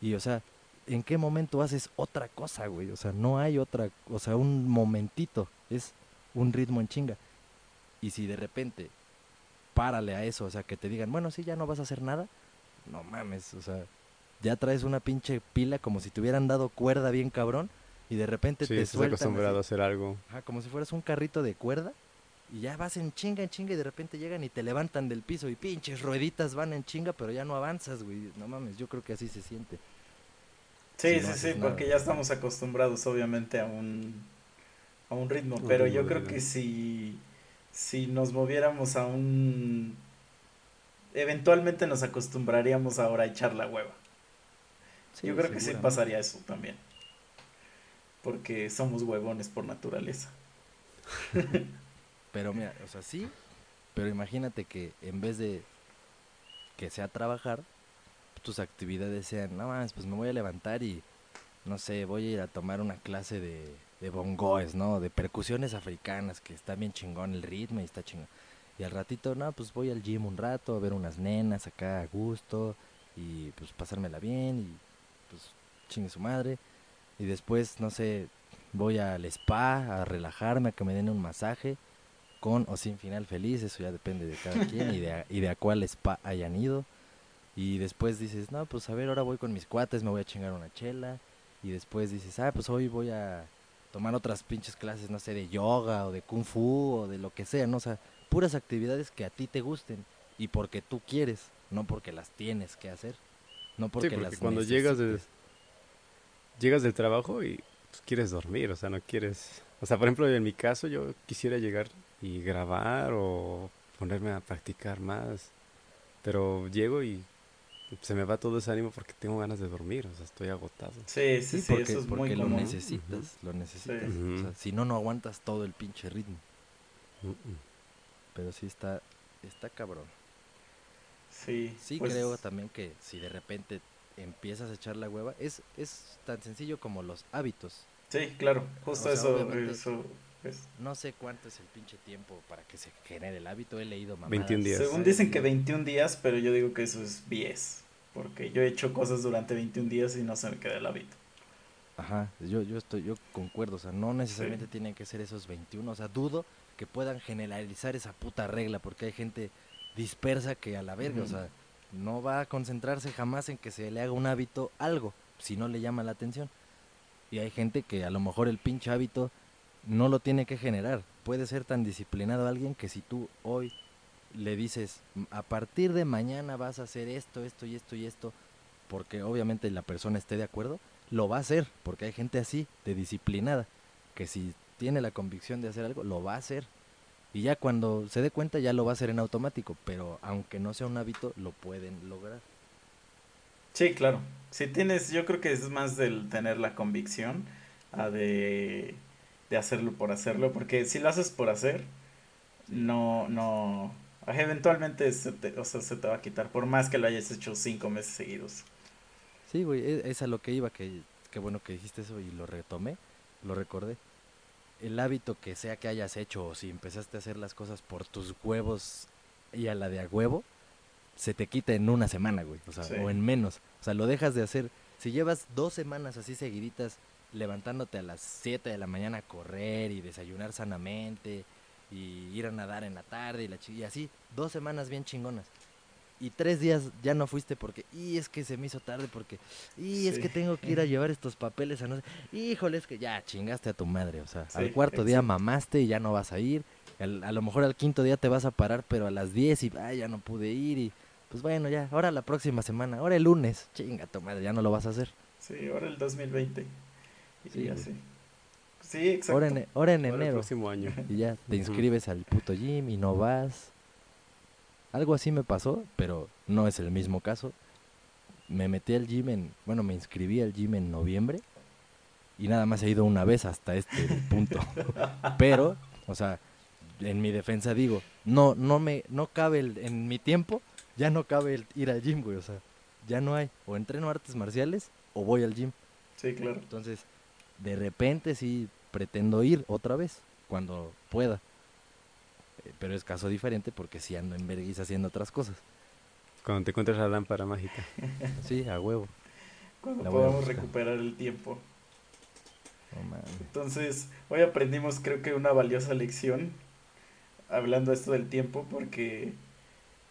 y o sea, ¿en qué momento haces otra cosa, güey? O sea, no hay otra, o sea, un momentito, es un ritmo en chinga. Y si de repente párale a eso, o sea, que te digan, bueno, sí, ya no vas a hacer nada, no mames, o sea, ya traes una pinche pila como si te hubieran dado cuerda bien cabrón y de repente
Sí,
te
estás
sueltan
acostumbrado a hacer algo.
ajá, como si fueras un carrito de cuerda y ya vas en chinga, en chinga y de repente llegan y te levantan del piso y pinches rueditas van en chinga, pero ya no avanzas, güey, no mames, yo creo que así se siente.
Sí,
Si no
sí, sí, porque ya estamos acostumbrados obviamente a un, a un ritmo, pero yo creo que si, si nos moviéramos a un... Eventualmente nos acostumbraríamos ahora a echar la hueva.
Sí,
yo creo que sí pasaría eso también. Porque somos huevones por naturaleza.
Pero mira, o sea, sí, pero imagínate que en vez de que sea trabajar, tus actividades sean, no más, pues me voy a levantar y, no sé, voy a ir a tomar una clase de, de bongoes, ¿no? De percusiones africanas, que está bien chingón el ritmo y está chingón. Y al ratito, no, pues voy al gym un rato a ver unas nenas acá a gusto y pues pasármela bien y pues chingue su madre. Y después, no sé, voy al spa a relajarme, a que me den un masaje con o sin final feliz, eso ya depende de cada quien y de, a- y de a cuál spa hayan ido. Y después dices, no, pues a ver, ahora voy con mis cuates, me voy a chingar una chela. Y después dices, ah, pues hoy voy a tomar otras pinches clases, no sé, de yoga o de kung fu o de lo que sea, ¿no? O sea, puras actividades que a ti te gusten y porque tú quieres, no porque las tienes que hacer. No porque,
sí, porque
las
cuando llegas de- llegas del trabajo y pues, quieres dormir, o sea, no quieres... O sea, por ejemplo, en mi caso yo quisiera llegar y grabar o ponerme a practicar más, pero llego y se me va todo ese ánimo porque tengo ganas de dormir, o sea, estoy agotado.
Sí, sí,
Sí,
sí,
porque,
eso es
porque
muy
lo
común.
necesitas, lo necesitas.
Sí.
O sea, si no, no aguantas todo el pinche ritmo.
Mm, mm.
Pero sí está, está cabrón.
Sí,
Sí
pues,
creo también que si de repente empiezas a echar la hueva, es, es tan sencillo como los hábitos.
Sí, claro, justo
O sea,
eso, es.
No sé cuánto es el pinche tiempo para que se genere el hábito. He leído mamadas.
21 días.
Según dicen que 21 días, pero yo digo que eso es 10. Porque yo he hecho cosas durante 21 días y no se me queda el hábito.
Ajá, yo, yo estoy, yo concuerdo, o sea, no necesariamente
Sí.
tienen que ser esos 21, o sea, dudo que puedan generalizar esa puta regla, porque hay gente dispersa que a la verga, o sea, no va a concentrarse jamás en que se le haga un hábito algo, si no le llama la atención. Y hay gente que a lo mejor el pinche hábito no lo tiene que generar. Puede ser tan disciplinado alguien que si tú hoy le dices, "M- a partir de mañana vas a hacer esto, esto y esto y esto, porque obviamente la persona esté de acuerdo, lo va a hacer, porque hay gente así, de disciplinada, que si tiene la convicción de hacer algo, lo va a hacer. Y ya cuando se dé cuenta ya lo va a hacer en automático, pero aunque no sea un hábito, lo pueden lograr.
Sí, claro. Si tienes, yo creo que es más del tener la convicción a de, de hacerlo por hacerlo, porque si lo haces por hacer, no, no, eventualmente se te, o sea, se te va a quitar, por más que lo hayas hecho cinco meses seguidos.
Sí, güey, e- es a lo que iba, que, que bueno que dijiste eso y lo retomé, lo recordé. El hábito que sea que hayas hecho o si empezaste a hacer las cosas por tus huevos y a la de a huevo, se te quita en una semana, güey, o sea,
Sí.
o en menos. O sea, lo dejas de hacer. Si llevas dos semanas así seguiditas levantándote a las 7 de la mañana a correr y desayunar sanamente y ir a nadar en la tarde y, la y así, dos semanas bien chingonas. Y tres días ya no fuiste porque, y es que se me hizo tarde porque, y es
Sí.
que tengo que ir a llevar estos papeles a no sé, híjole, es que ya chingaste a tu madre, o sea,
Sí,
al cuarto día mamaste y ya no vas a ir, al- a lo mejor al quinto día te vas a parar, pero a las 10 y, ay, ya no pude ir y, pues bueno, ya, ahora la próxima semana, ahora el lunes, chinga tu madre, ya no lo vas a hacer.
Sí, ahora el 2020. Y
Sí, güey.
así. Sí, exacto.
Ahora en, ahora en
Ahora el
enero.
próximo año.
Y ya te inscribes al puto gym y no vas. Algo así me pasó, pero no es el mismo caso. Me metí al gym en, bueno, me inscribí al gym en noviembre y nada más he ido una vez hasta este punto. Pero, o sea, en mi defensa digo, no, no me, no cabe el- en mi tiempo, ya no cabe el ir al gym, güey, o sea, ya no hay, o entreno artes marciales o voy al gym.
Sí, claro.
Entonces, de repente sí pretendo ir otra vez, cuando pueda. Pero es caso diferente porque sí ando en vergüenza haciendo otras cosas.
Cuando te encuentres la lámpara mágica.
Sí, a huevo.
Cuando
La
podamos recuperar el tiempo.
No mames.
Entonces, hoy aprendimos creo que una valiosa lección hablando esto del tiempo porque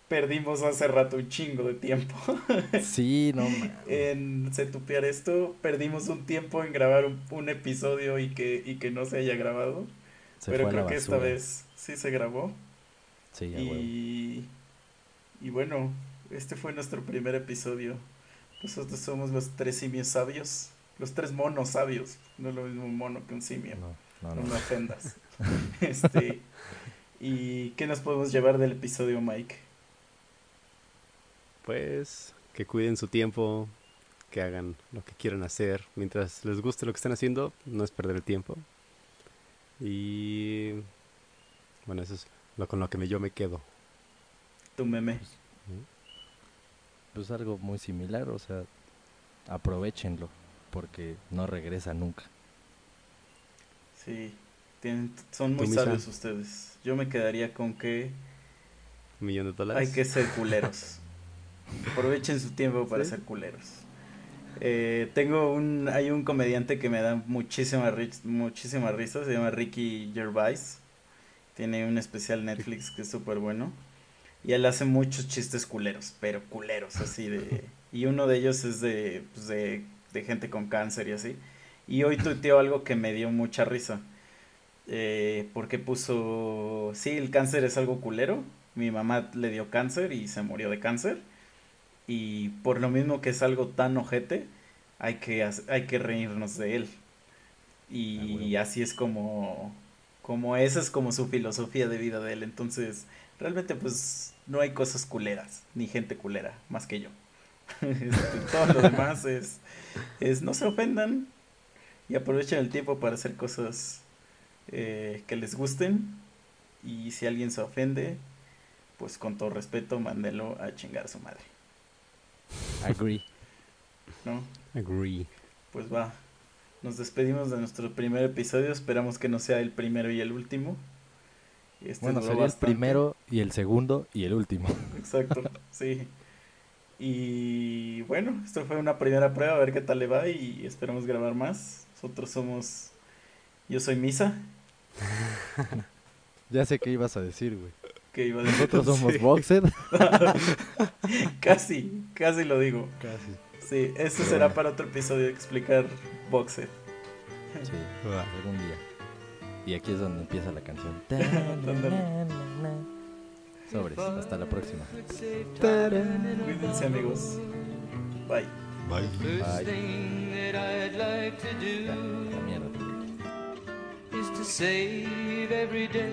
perdimos hace rato un chingo de tiempo
Sí, no mames.
en setupear esto, perdimos un tiempo en grabar un, un episodio y que, y que no se haya grabado,
Se
pero
fue a la
creo que esta vez sí se grabó
Sí, a huevo.
y, y bueno, este fue nuestro primer episodio. Nosotros somos los tres simios sabios, los tres monos sabios, no es lo mismo un mono que un simio.
No, no,
No
no.
me ofendas. este, ¿Y qué nos podemos llevar del episodio, Mike?
Pues que cuiden su tiempo, que hagan lo que quieran hacer. Mientras les guste lo que están haciendo, no es perder el tiempo. Y bueno, eso es lo con lo que me- yo me quedo.
Tu meme.
Pues algo muy similar, o sea, aprovechenlo, porque no regresa nunca.
Sí, tienen, son
¿Tú,
muy
Misa?
sabios ustedes. Yo me quedaría con que
Un millón de dólares.
hay que ser culeros. Aprovechen su tiempo para
Sí.
ser culeros. Eh, tengo un, hay un comediante que me da muchísima, muchísima risa, se llama Ricky Gervais. Tiene un especial Netflix que es súper bueno. Y él hace muchos chistes culeros, pero culeros, así de... Y uno de ellos es de, pues, de gente con cáncer y así. Y hoy tuiteó algo que me dio mucha risa. Eh, porque puso, sí, el cáncer es algo culero. Mi mamá le dio cáncer y se murió de cáncer. Y por lo mismo que es algo tan ojete, hay que, hay que reírnos de él. Y,
Ah,
así es como, como esa es como su filosofía de vida de él. Entonces, realmente pues no hay cosas culeras, ni gente culera, más que yo. Este, todo lo demás es, es no se ofendan y aprovechen el tiempo para hacer cosas eh, que les gusten. Y si alguien se ofende, pues con todo respeto, mándelo a chingar a su madre,
Agree.
¿no?
Agree.
Pues va. Nos despedimos de nuestro primer episodio. Esperamos que no sea el primero y el último. Este
Bueno, sería el primero y el segundo y el último.
Exacto, sí. Y bueno, esto fue una primera prueba, a ver qué tal le va y esperamos grabar más. Nosotros somos... Yo soy Misa,
Ya sé qué ibas a decir, güey.
Que iba a decir...
Nosotros somos
Sí.
Boxer.
Casi, casi lo digo.
Casi.
Sí, esto
Pero
será
bueno.
para otro episodio explicar boxe.
Sí,
Va.
algún día. Y aquí es donde empieza la canción. Sobres, hasta la próxima.
Cuídense amigos. Bye.
Bye.
thing that I'd like to
Ya,
do
la mierda.
is to save every day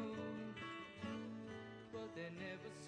never